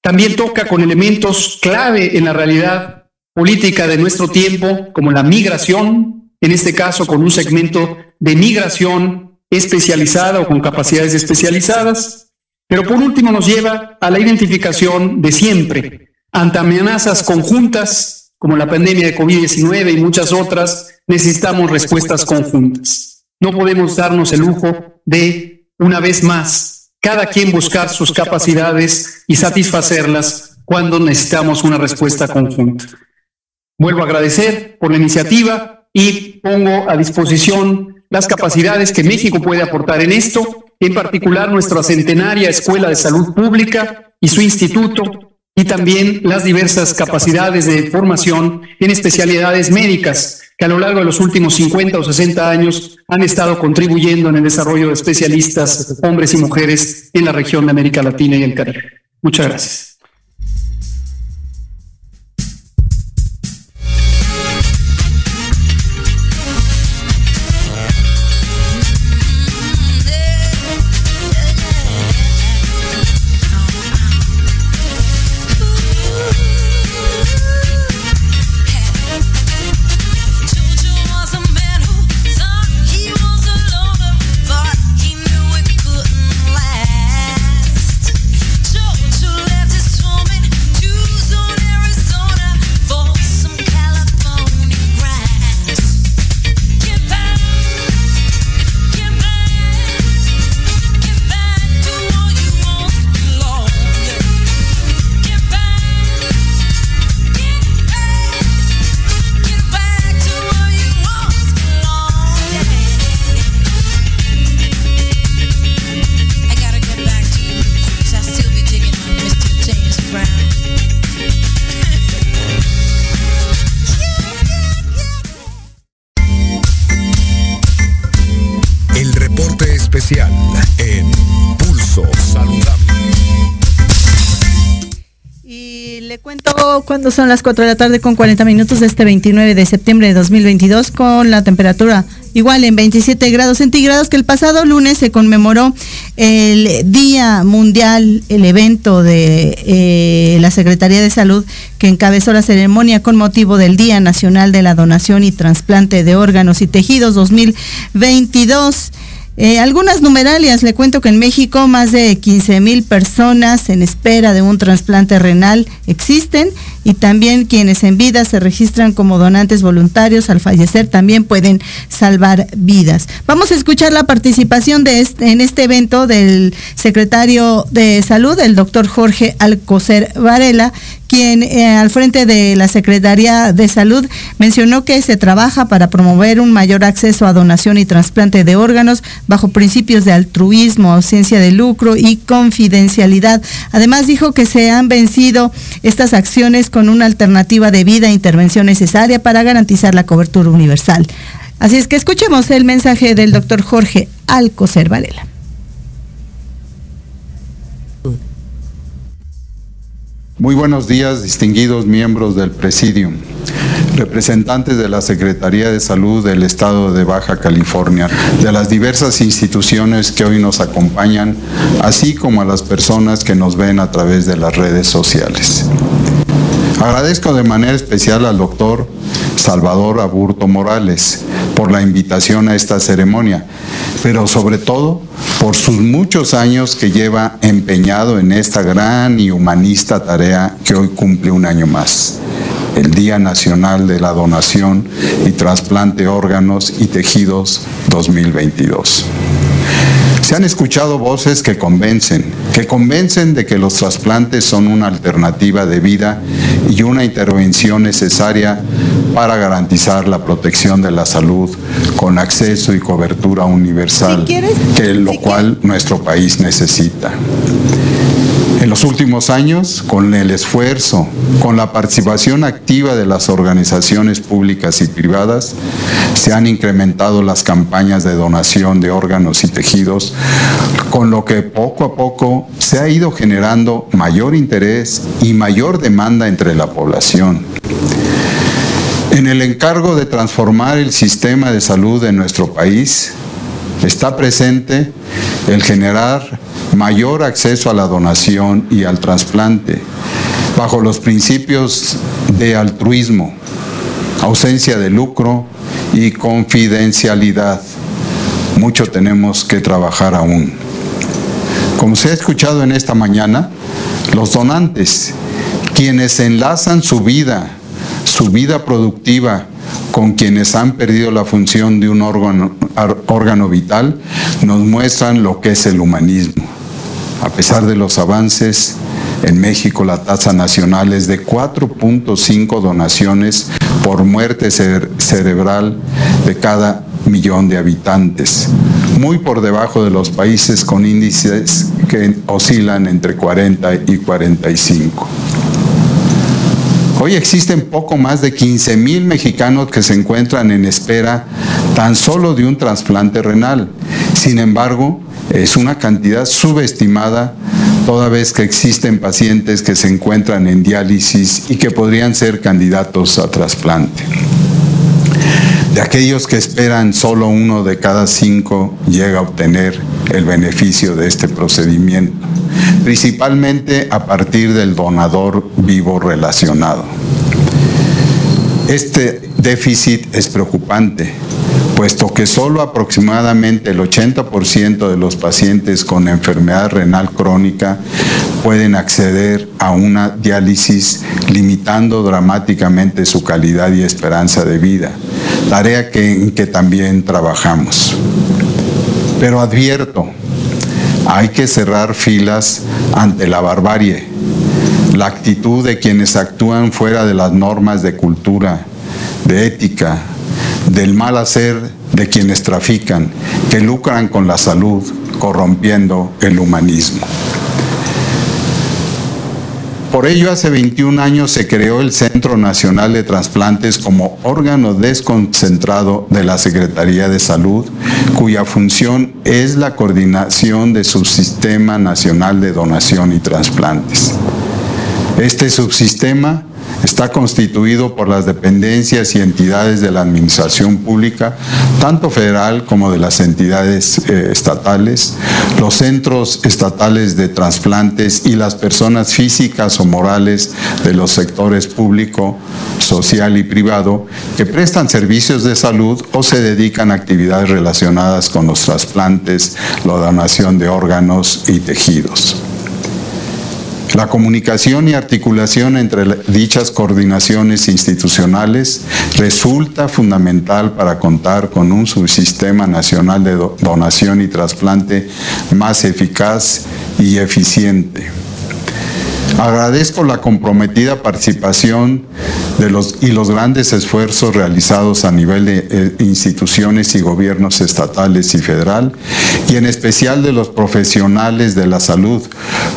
F: También toca con elementos clave en la realidad política de nuestro tiempo, como la migración, en este caso con un segmento de migración especializada o con capacidades especializadas, pero por último nos lleva a la identificación de siempre ante amenazas conjuntas como la pandemia de COVID-19 y muchas otras, necesitamos respuestas conjuntas. No podemos darnos el lujo de, una vez más, cada quien buscar sus capacidades y satisfacerlas cuando necesitamos una respuesta conjunta. Vuelvo a agradecer por la iniciativa y pongo a disposición las capacidades que México puede aportar en esto, en particular nuestra centenaria Escuela de Salud Pública y su instituto, y también las diversas capacidades de formación en especialidades médicas que a lo largo de los últimos 50 o 60 años han estado contribuyendo en el desarrollo de especialistas, hombres y mujeres, en la región de América Latina y el Caribe. Muchas gracias.
D: Cuando son las 4 de la tarde con 40 minutos de este 29 de septiembre de 2022 con la temperatura igual en 27 grados centígrados que el pasado lunes se conmemoró el Día Mundial, el evento de eh, la Secretaría de Salud que encabezó la ceremonia con motivo del Día Nacional de la Donación y Trasplante de Órganos y Tejidos 2022. Eh, algunas numeralias, le cuento que en México más de 15 mil personas en espera de un trasplante renal existen y también quienes en vida se registran como donantes voluntarios al fallecer también pueden salvar vidas. Vamos a escuchar la participación de este, en este evento del secretario de Salud, el doctor Jorge Alcocer Varela, quien eh, al frente de la Secretaría de Salud mencionó que se trabaja para promover un mayor acceso a donación y trasplante de órganos bajo principios de altruismo, ausencia de lucro y confidencialidad. Además dijo que se han vencido estas acciones con una alternativa de vida e intervención necesaria para garantizar la cobertura universal. Así es que escuchemos el mensaje del doctor Jorge Alcocer Varela.
G: Muy buenos días, distinguidos miembros del Presidium, representantes de la Secretaría de Salud del Estado de Baja California, de las diversas instituciones que hoy nos acompañan, así como a las personas que nos ven a través de las redes sociales. Agradezco de manera especial al doctor Salvador Aburto Morales por la invitación a esta ceremonia, pero sobre todo por sus muchos años que lleva empeñado en esta gran y humanista tarea que hoy cumple un año más, el Día Nacional de la Donación y Trasplante Órganos y Tejidos 2022. Se han escuchado voces que convencen, que convencen de que los trasplantes son una alternativa de vida y una intervención necesaria para garantizar la protección de la salud con acceso y cobertura universal, que lo cual nuestro país necesita. En los últimos años, con el esfuerzo, con la participación activa de las organizaciones públicas y privadas, se han incrementado las campañas de donación de órganos y tejidos, con lo que poco a poco se ha ido generando mayor interés y mayor demanda entre la población. En el encargo de transformar el sistema de salud de nuestro país, está presente el generar mayor acceso a la donación y al trasplante, bajo los principios de altruismo, ausencia de lucro y confidencialidad. Mucho tenemos que trabajar aún. Como se ha escuchado en esta mañana, los donantes, quienes enlazan su vida, su vida productiva, con quienes han perdido la función de un órgano, órgano vital, nos muestran lo que es el humanismo. A pesar de los avances, en México la tasa nacional es de 4.5 donaciones por muerte cerebral de cada millón de habitantes, muy por debajo de los países con índices que oscilan entre 40 y 45. Hoy existen poco más de 15 mil mexicanos que se encuentran en espera tan solo de un trasplante renal. Sin embargo, es una cantidad subestimada toda vez que existen pacientes que se encuentran en diálisis y que podrían ser candidatos a trasplante. De aquellos que esperan, solo uno de cada cinco llega a obtener el beneficio de este procedimiento, principalmente a partir del donador vivo relacionado. Este déficit es preocupante, puesto que solo aproximadamente el 80% de los pacientes con enfermedad renal crónica pueden acceder a una diálisis, limitando dramáticamente su calidad y esperanza de vida, tarea que, en que también trabajamos. Pero advierto, hay que cerrar filas ante la barbarie, la actitud de quienes actúan fuera de las normas de cultura, de ética, del mal hacer de quienes trafican, que lucran con la salud, corrompiendo el humanismo. Por ello, hace 21 años se creó el Centro Nacional de Trasplantes como órgano desconcentrado de la Secretaría de Salud, cuya función es la coordinación de su Sistema Nacional de Donación y Trasplantes. Este subsistema está constituido por las dependencias y entidades de la administración pública, tanto federal como de las entidades eh, estatales, los centros estatales de trasplantes y las personas físicas o morales de los sectores público, social y privado que prestan servicios de salud o se dedican a actividades relacionadas con los trasplantes, la donación de órganos y tejidos. La comunicación y articulación entre dichas coordinaciones institucionales resulta fundamental para contar con un subsistema nacional de donación y trasplante más eficaz y eficiente. Agradezco la comprometida participación de los, y los grandes esfuerzos realizados a nivel de eh, instituciones y gobiernos estatales y federal, y en especial de los profesionales de la salud,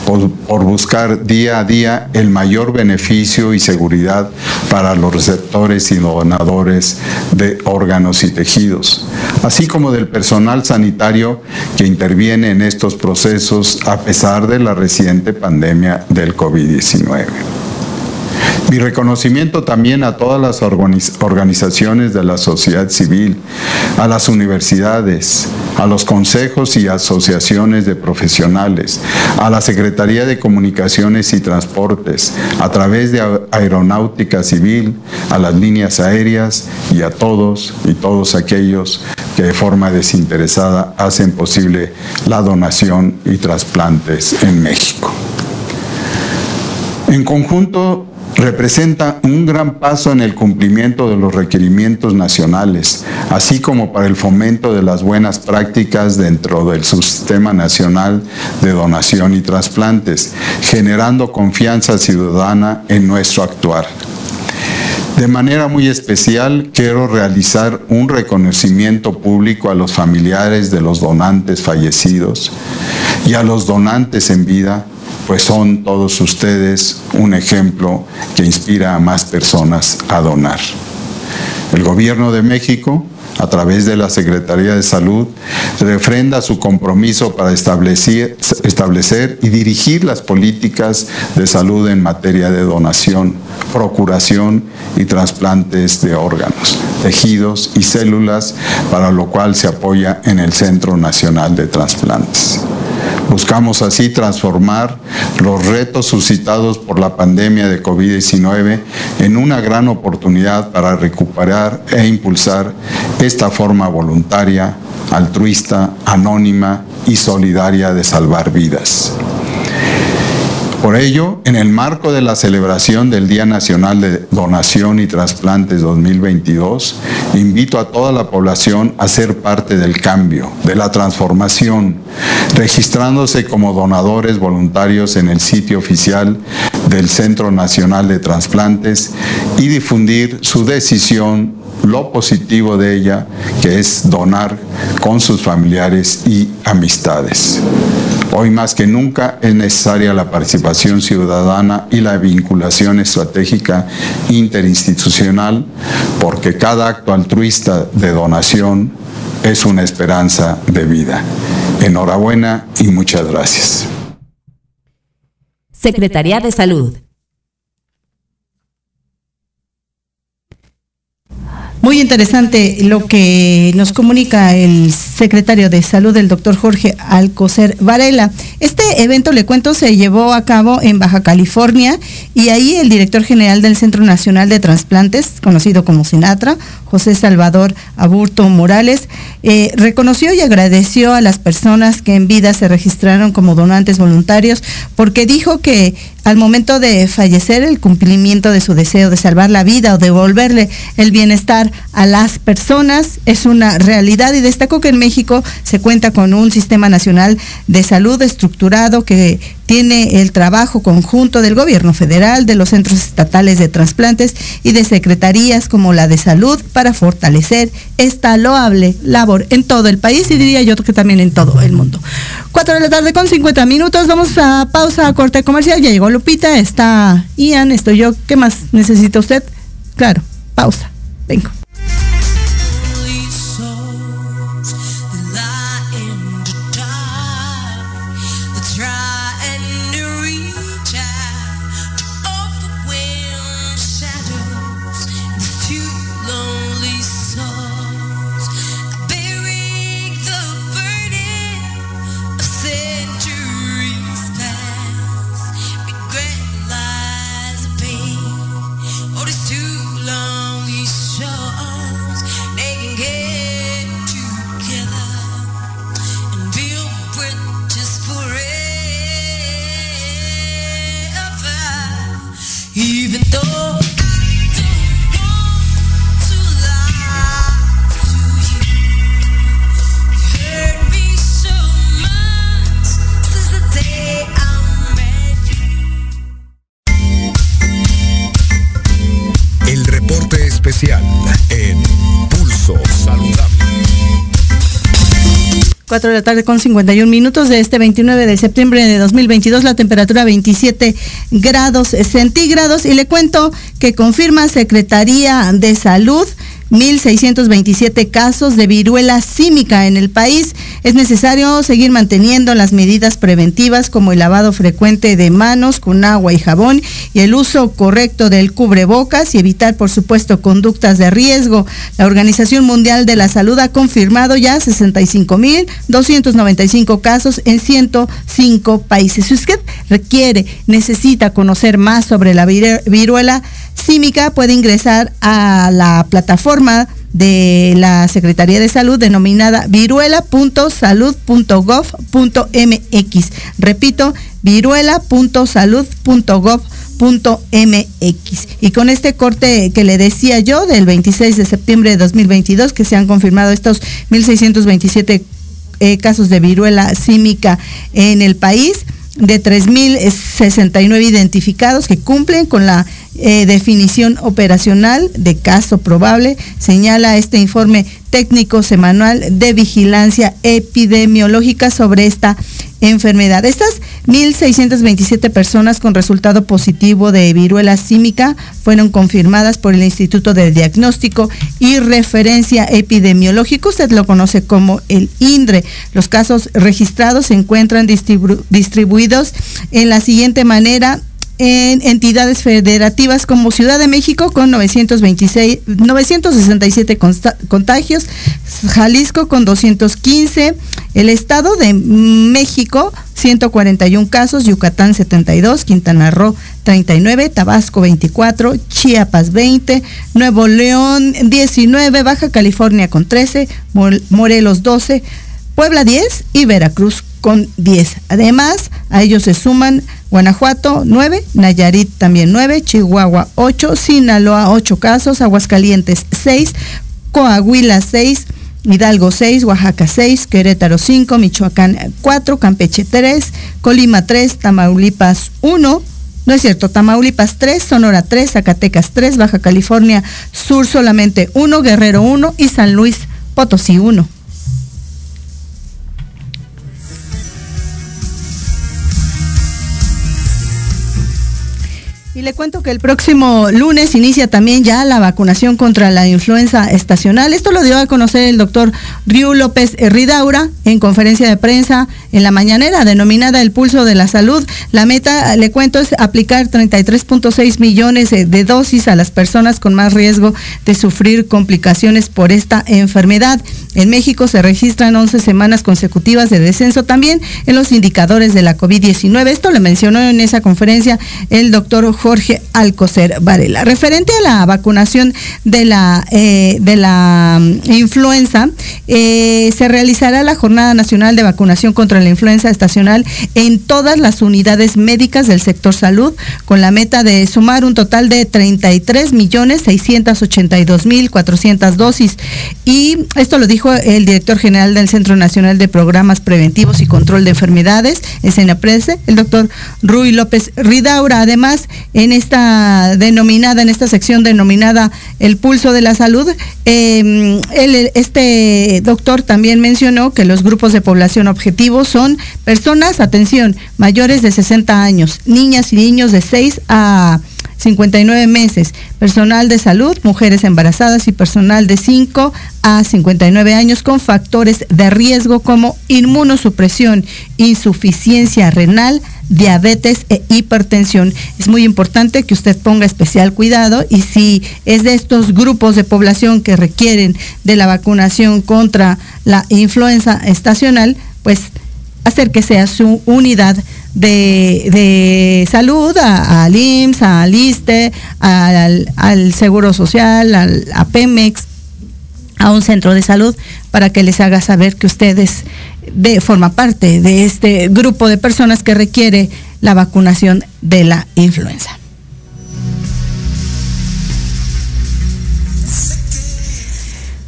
G: por, por buscar día a día el mayor beneficio y seguridad para los receptores y donadores de órganos y tejidos, así como del personal sanitario que interviene en estos procesos a pesar de la reciente pandemia del COVID. COVID-19. Mi reconocimiento también a todas las organizaciones de la sociedad civil, a las universidades, a los consejos y asociaciones de profesionales, a la Secretaría de Comunicaciones y Transportes, a través de Aeronáutica Civil, a las líneas aéreas y a todos y todos aquellos que de forma desinteresada hacen posible la donación y trasplantes en México. En conjunto, representa un gran paso en el cumplimiento de los requerimientos nacionales, así como para el fomento de las buenas prácticas dentro del sistema nacional de donación y trasplantes, generando confianza ciudadana en nuestro actuar. De manera muy especial, quiero realizar un reconocimiento público a los familiares de los donantes fallecidos y a los donantes en vida pues son todos ustedes un ejemplo que inspira a más personas a donar. El Gobierno de México, a través de la Secretaría de Salud, refrenda su compromiso para establecer, y dirigir las políticas de salud en materia de donación, procuración y trasplantes de órganos, tejidos y células, para lo cual se apoya en el Centro Nacional de Trasplantes. Buscamos así transformar los retos suscitados por la pandemia de COVID-19 en una gran oportunidad para recuperar e impulsar esta forma voluntaria, altruista, anónima y solidaria de salvar vidas. Por ello, en el marco de la celebración del Día Nacional de Donación y Trasplantes 2022, invito a toda la población a ser parte del cambio, de la transformación, registrándose como donadores voluntarios en el sitio oficial del Centro Nacional de Trasplantes y difundir su decisión lo positivo de ella, que es donar con sus familiares y amistades. Hoy más que nunca es necesaria la participación ciudadana y la vinculación estratégica interinstitucional porque cada acto altruista de donación es una esperanza de vida. Enhorabuena y muchas gracias.
H: Secretaría de Salud.
D: Muy interesante lo que nos comunica el secretario de Salud, el doctor Jorge Alcocer Varela. Este evento, le cuento, se llevó a cabo en Baja California y ahí el director general del Centro Nacional de Transplantes, conocido como Sinatra, José Salvador Aburto Morales, eh, reconoció y agradeció a las personas que en vida se registraron como donantes voluntarios porque dijo que al momento de fallecer el cumplimiento de su deseo de salvar la vida o devolverle el bienestar a las personas es una realidad y destacó que en México se cuenta con un sistema nacional de salud estructurado que tiene el trabajo conjunto del gobierno federal, de los centros estatales de trasplantes y de secretarías como la de salud para fortalecer esta loable labor en todo el país y diría yo que también en todo el mundo. Cuatro de la tarde con 50 minutos, vamos a pausa, a corte comercial, ya llegó Lupita, está Ian, estoy yo, ¿qué más necesita usted? Claro, pausa, vengo. 4 de la tarde con 51 minutos de este 29 de septiembre de 2022, la temperatura 27 grados centígrados. Y le cuento que confirma Secretaría de Salud 1.627 casos de viruela símica en el país. Es necesario seguir manteniendo las medidas preventivas como el lavado frecuente de manos con agua y jabón y el uso correcto del cubrebocas y evitar, por supuesto, conductas de riesgo. La Organización Mundial de la Salud ha confirmado ya 65.295 casos en 105 países. Si usted requiere, necesita conocer más sobre la viruela símica, puede ingresar a la plataforma de la Secretaría de Salud denominada viruela.salud.gov.mx. Repito, viruela.salud.gov.mx. Y con este corte que le decía yo del 26 de septiembre de 2022, que se han confirmado estos 1.627 eh, casos de viruela símica en el país, de 3.069 identificados que cumplen con la eh, definición operacional de caso probable, señala este informe técnico semanal de vigilancia epidemiológica sobre esta enfermedad. Estas 1.627 personas con resultado positivo de viruela símica fueron confirmadas por el Instituto de Diagnóstico y Referencia Epidemiológico, usted lo conoce como el INDRE. Los casos registrados se encuentran distribuidos en la siguiente manera en entidades federativas como Ciudad de México con 926, 967 contagios, Jalisco con 215, el Estado de México 141 casos, Yucatán 72, Quintana Roo 39, Tabasco 24, Chiapas 20, Nuevo León 19, Baja California con 13, Morelos 12, Puebla 10 y Veracruz con 10. Además, a ellos se suman Guanajuato 9, Nayarit también 9, Chihuahua 8, Sinaloa 8 casos, Aguascalientes 6, Coahuila 6, Hidalgo 6, Oaxaca 6, Querétaro 5, Michoacán 4, Campeche 3, Colima 3, Tamaulipas 1, no es cierto, Tamaulipas 3, Sonora 3, Zacatecas 3, Baja California Sur solamente 1, Guerrero 1 y San Luis Potosí 1. Y le cuento que el próximo lunes inicia también ya la vacunación contra la influenza estacional. Esto lo dio a conocer el doctor Riu López Ridaura en conferencia de prensa en la mañanera denominada El Pulso de la Salud. La meta, le cuento, es aplicar 33.6 millones de dosis a las personas con más riesgo de sufrir complicaciones por esta enfermedad. En México se registran 11 semanas consecutivas de descenso también en los indicadores de la COVID-19. Esto le mencionó en esa conferencia el doctor Jorge Alcocer Varela. Referente a la vacunación de la, eh, de la mm, influenza, eh, se realizará la Jornada Nacional de Vacunación contra la Influenza Estacional en todas las unidades médicas del sector salud, con la meta de sumar un total de 33 millones 682 mil 400 dosis. Y esto lo dijo el director general del Centro Nacional de Programas Preventivos y Control de Enfermedades, en Senaprese, el doctor Rui López Ridaura. Además, en esta denominada, en esta sección denominada el pulso de la salud, em, este doctor también mencionó que los grupos de población objetivos son personas, atención, mayores de 60 años, niñas y niños de 6 a 59 meses, personal de salud, mujeres embarazadas y personal de 5 a 59 años con factores de riesgo como inmunosupresión, insuficiencia renal, diabetes e hipertensión. Es muy importante que usted ponga especial cuidado y si es de estos grupos de población que requieren de la vacunación contra la influenza estacional, pues acérquese a su unidad de, salud, al IMSS, al ISTE, al, al Seguro Social, al, a Pemex, a un centro de salud para que les haga saber que ustedes de, forma parte de este grupo de personas que requiere la vacunación de la influenza.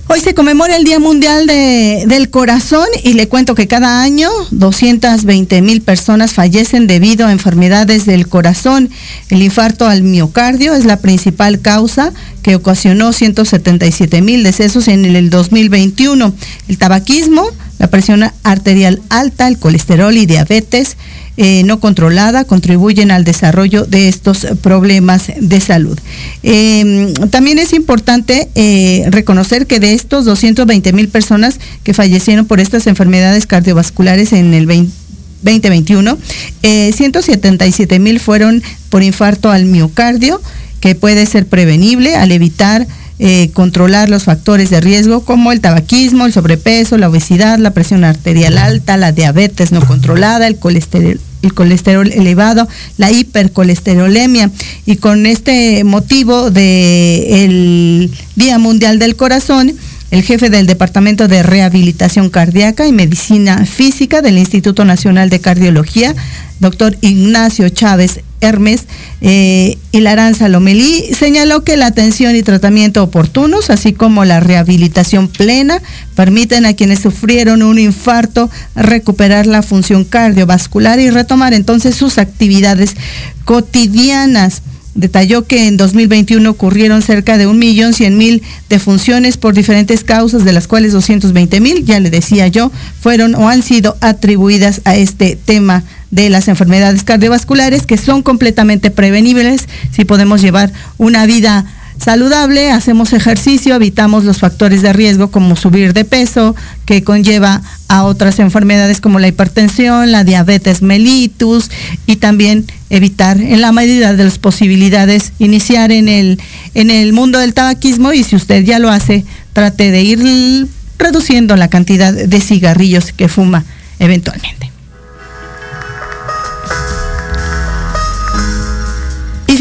D: Hoy se conmemora el Día Mundial del Corazón y le cuento que cada año 220 mil personas fallecen debido a enfermedades del corazón. El infarto al miocardio es la principal causa que ocasionó 177 mil decesos en el 2021. El tabaquismo la presión arterial alta, el colesterol y diabetes eh, no controlada contribuyen al desarrollo de estos problemas de salud. Em, también es importante eh, reconocer que de estos 220 mil personas que fallecieron por estas enfermedades cardiovasculares en el 2021, 177 mil fueron por infarto al miocardio, que puede ser prevenible al evitar eh, controlar los factores de riesgo como el tabaquismo, el sobrepeso, la obesidad, la presión arterial alta, la diabetes no controlada, el colesterol, el colesterol elevado, la hipercolesterolemia. Y con este motivo del Día Mundial del Corazón, el jefe del Departamento de Rehabilitación Cardíaca y Medicina Física del Instituto Nacional de Cardiología, doctor Ignacio Chávez Hermes eh, Hilaranza Lomelí, señaló que la atención y tratamiento oportunos, así como la rehabilitación plena, permiten a quienes sufrieron un infarto recuperar la función cardiovascular y retomar entonces sus actividades cotidianas. Detalló que en 2021 ocurrieron cerca de un millón cien mil defunciones por diferentes causas, de las cuales 220 mil, ya le decía yo, fueron o han sido atribuidas a este tema de las enfermedades cardiovasculares que son completamente prevenibles si podemos llevar una vida saludable, hacemos ejercicio, evitamos los factores de riesgo como subir de peso, que conlleva a otras enfermedades como la hipertensión, la diabetes mellitus y también evitar en la medida de las posibilidades iniciar en el, en el mundo del tabaquismo y si usted ya lo hace, trate de ir reduciendo la cantidad de cigarrillos que fuma eventualmente.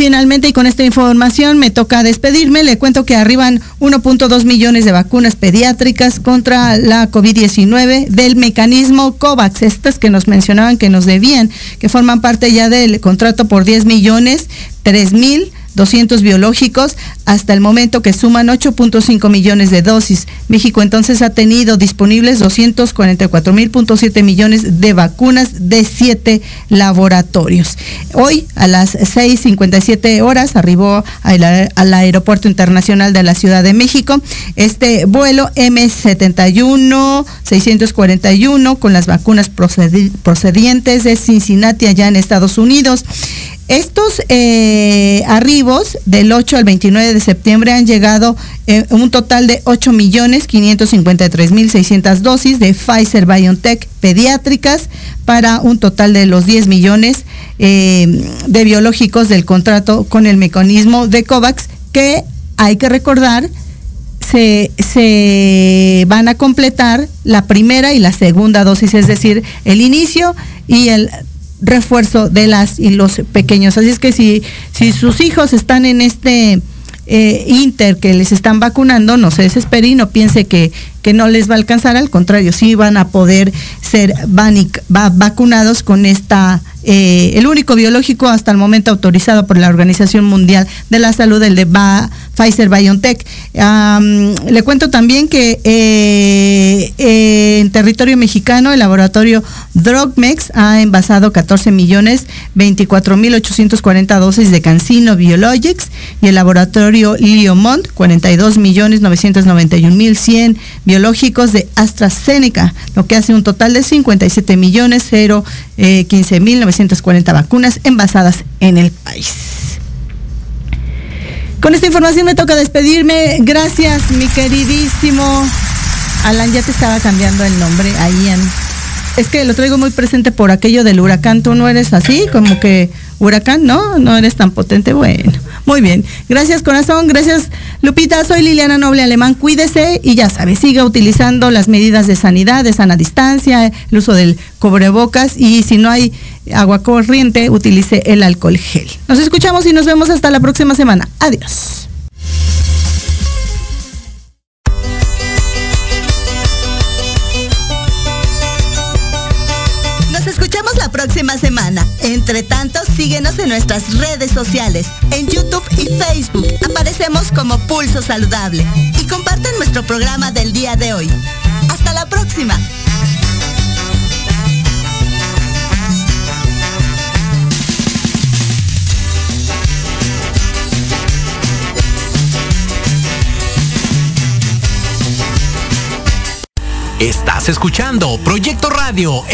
D: Finalmente, y con esta información me toca despedirme, le cuento que arriban 1.2 millones de vacunas pediátricas contra la COVID-19 del mecanismo COVAX, estas que nos mencionaban que nos debían, que forman parte ya del contrato por 10 millones, 3 mil 200 biológicos, hasta el momento que suman 8.5 millones de dosis. México entonces ha tenido disponibles 244.7 millones de vacunas de siete laboratorios. Hoy a las 6.57 horas arribó al, Aeropuerto Internacional de la Ciudad de México este vuelo M71 641 con las vacunas procedientes de Cincinnati allá en Estados Unidos. Estos eh, arribos del 8 al 29 de septiembre han llegado eh, un total de 8.553.600 dosis de Pfizer BioNTech pediátricas para un total de los 10 millones eh, de biológicos del contrato con el mecanismo de COVAX que hay que recordar se, se, van a completar la primera y la segunda dosis, es decir, el inicio y el refuerzo de las y los pequeños. Así es que si, si sus hijos están en este eh, Inter que les están vacunando, no se desespere y no piense que, que no les va a alcanzar, al contrario, sí van a poder ser vacunados con esta, eh, el único biológico hasta el momento autorizado por la Organización Mundial de la Salud, el de Pfizer BioNTech. le cuento también que eh, en territorio mexicano el laboratorio Drogmex ha envasado 14 millones 24 mil 840 dosis de Cancino Biologics y el laboratorio Liomont 42 millones 991 mil 100 biológicos de AstraZeneca, lo que hace un total de 57 millones 015 mil 940 vacunas envasadas en el país. Con esta información me toca despedirme. Gracias, mi queridísimo Alan. Ya te estaba cambiando el nombre a Ian. Es que lo traigo muy presente por aquello del huracán. Tú no eres así, como que huracán, ¿no? No eres tan potente. Bueno, muy bien. Gracias, corazón. Gracias, Lupita. Soy Liliana Noble Alemán. Cuídese y ya sabe, siga utilizando las medidas de sanidad, de sana distancia, el uso del cubrebocas y si no hay agua corriente, utilice el alcohol gel. Nos escuchamos y nos vemos hasta la próxima semana. Adiós.
H: próxima semana. Entre tanto, síguenos en nuestras redes sociales, en YouTube y Facebook. Aparecemos como Pulso Saludable. Y compartan nuestro programa del día de hoy. Hasta la próxima.
B: Estás escuchando Proyecto Radio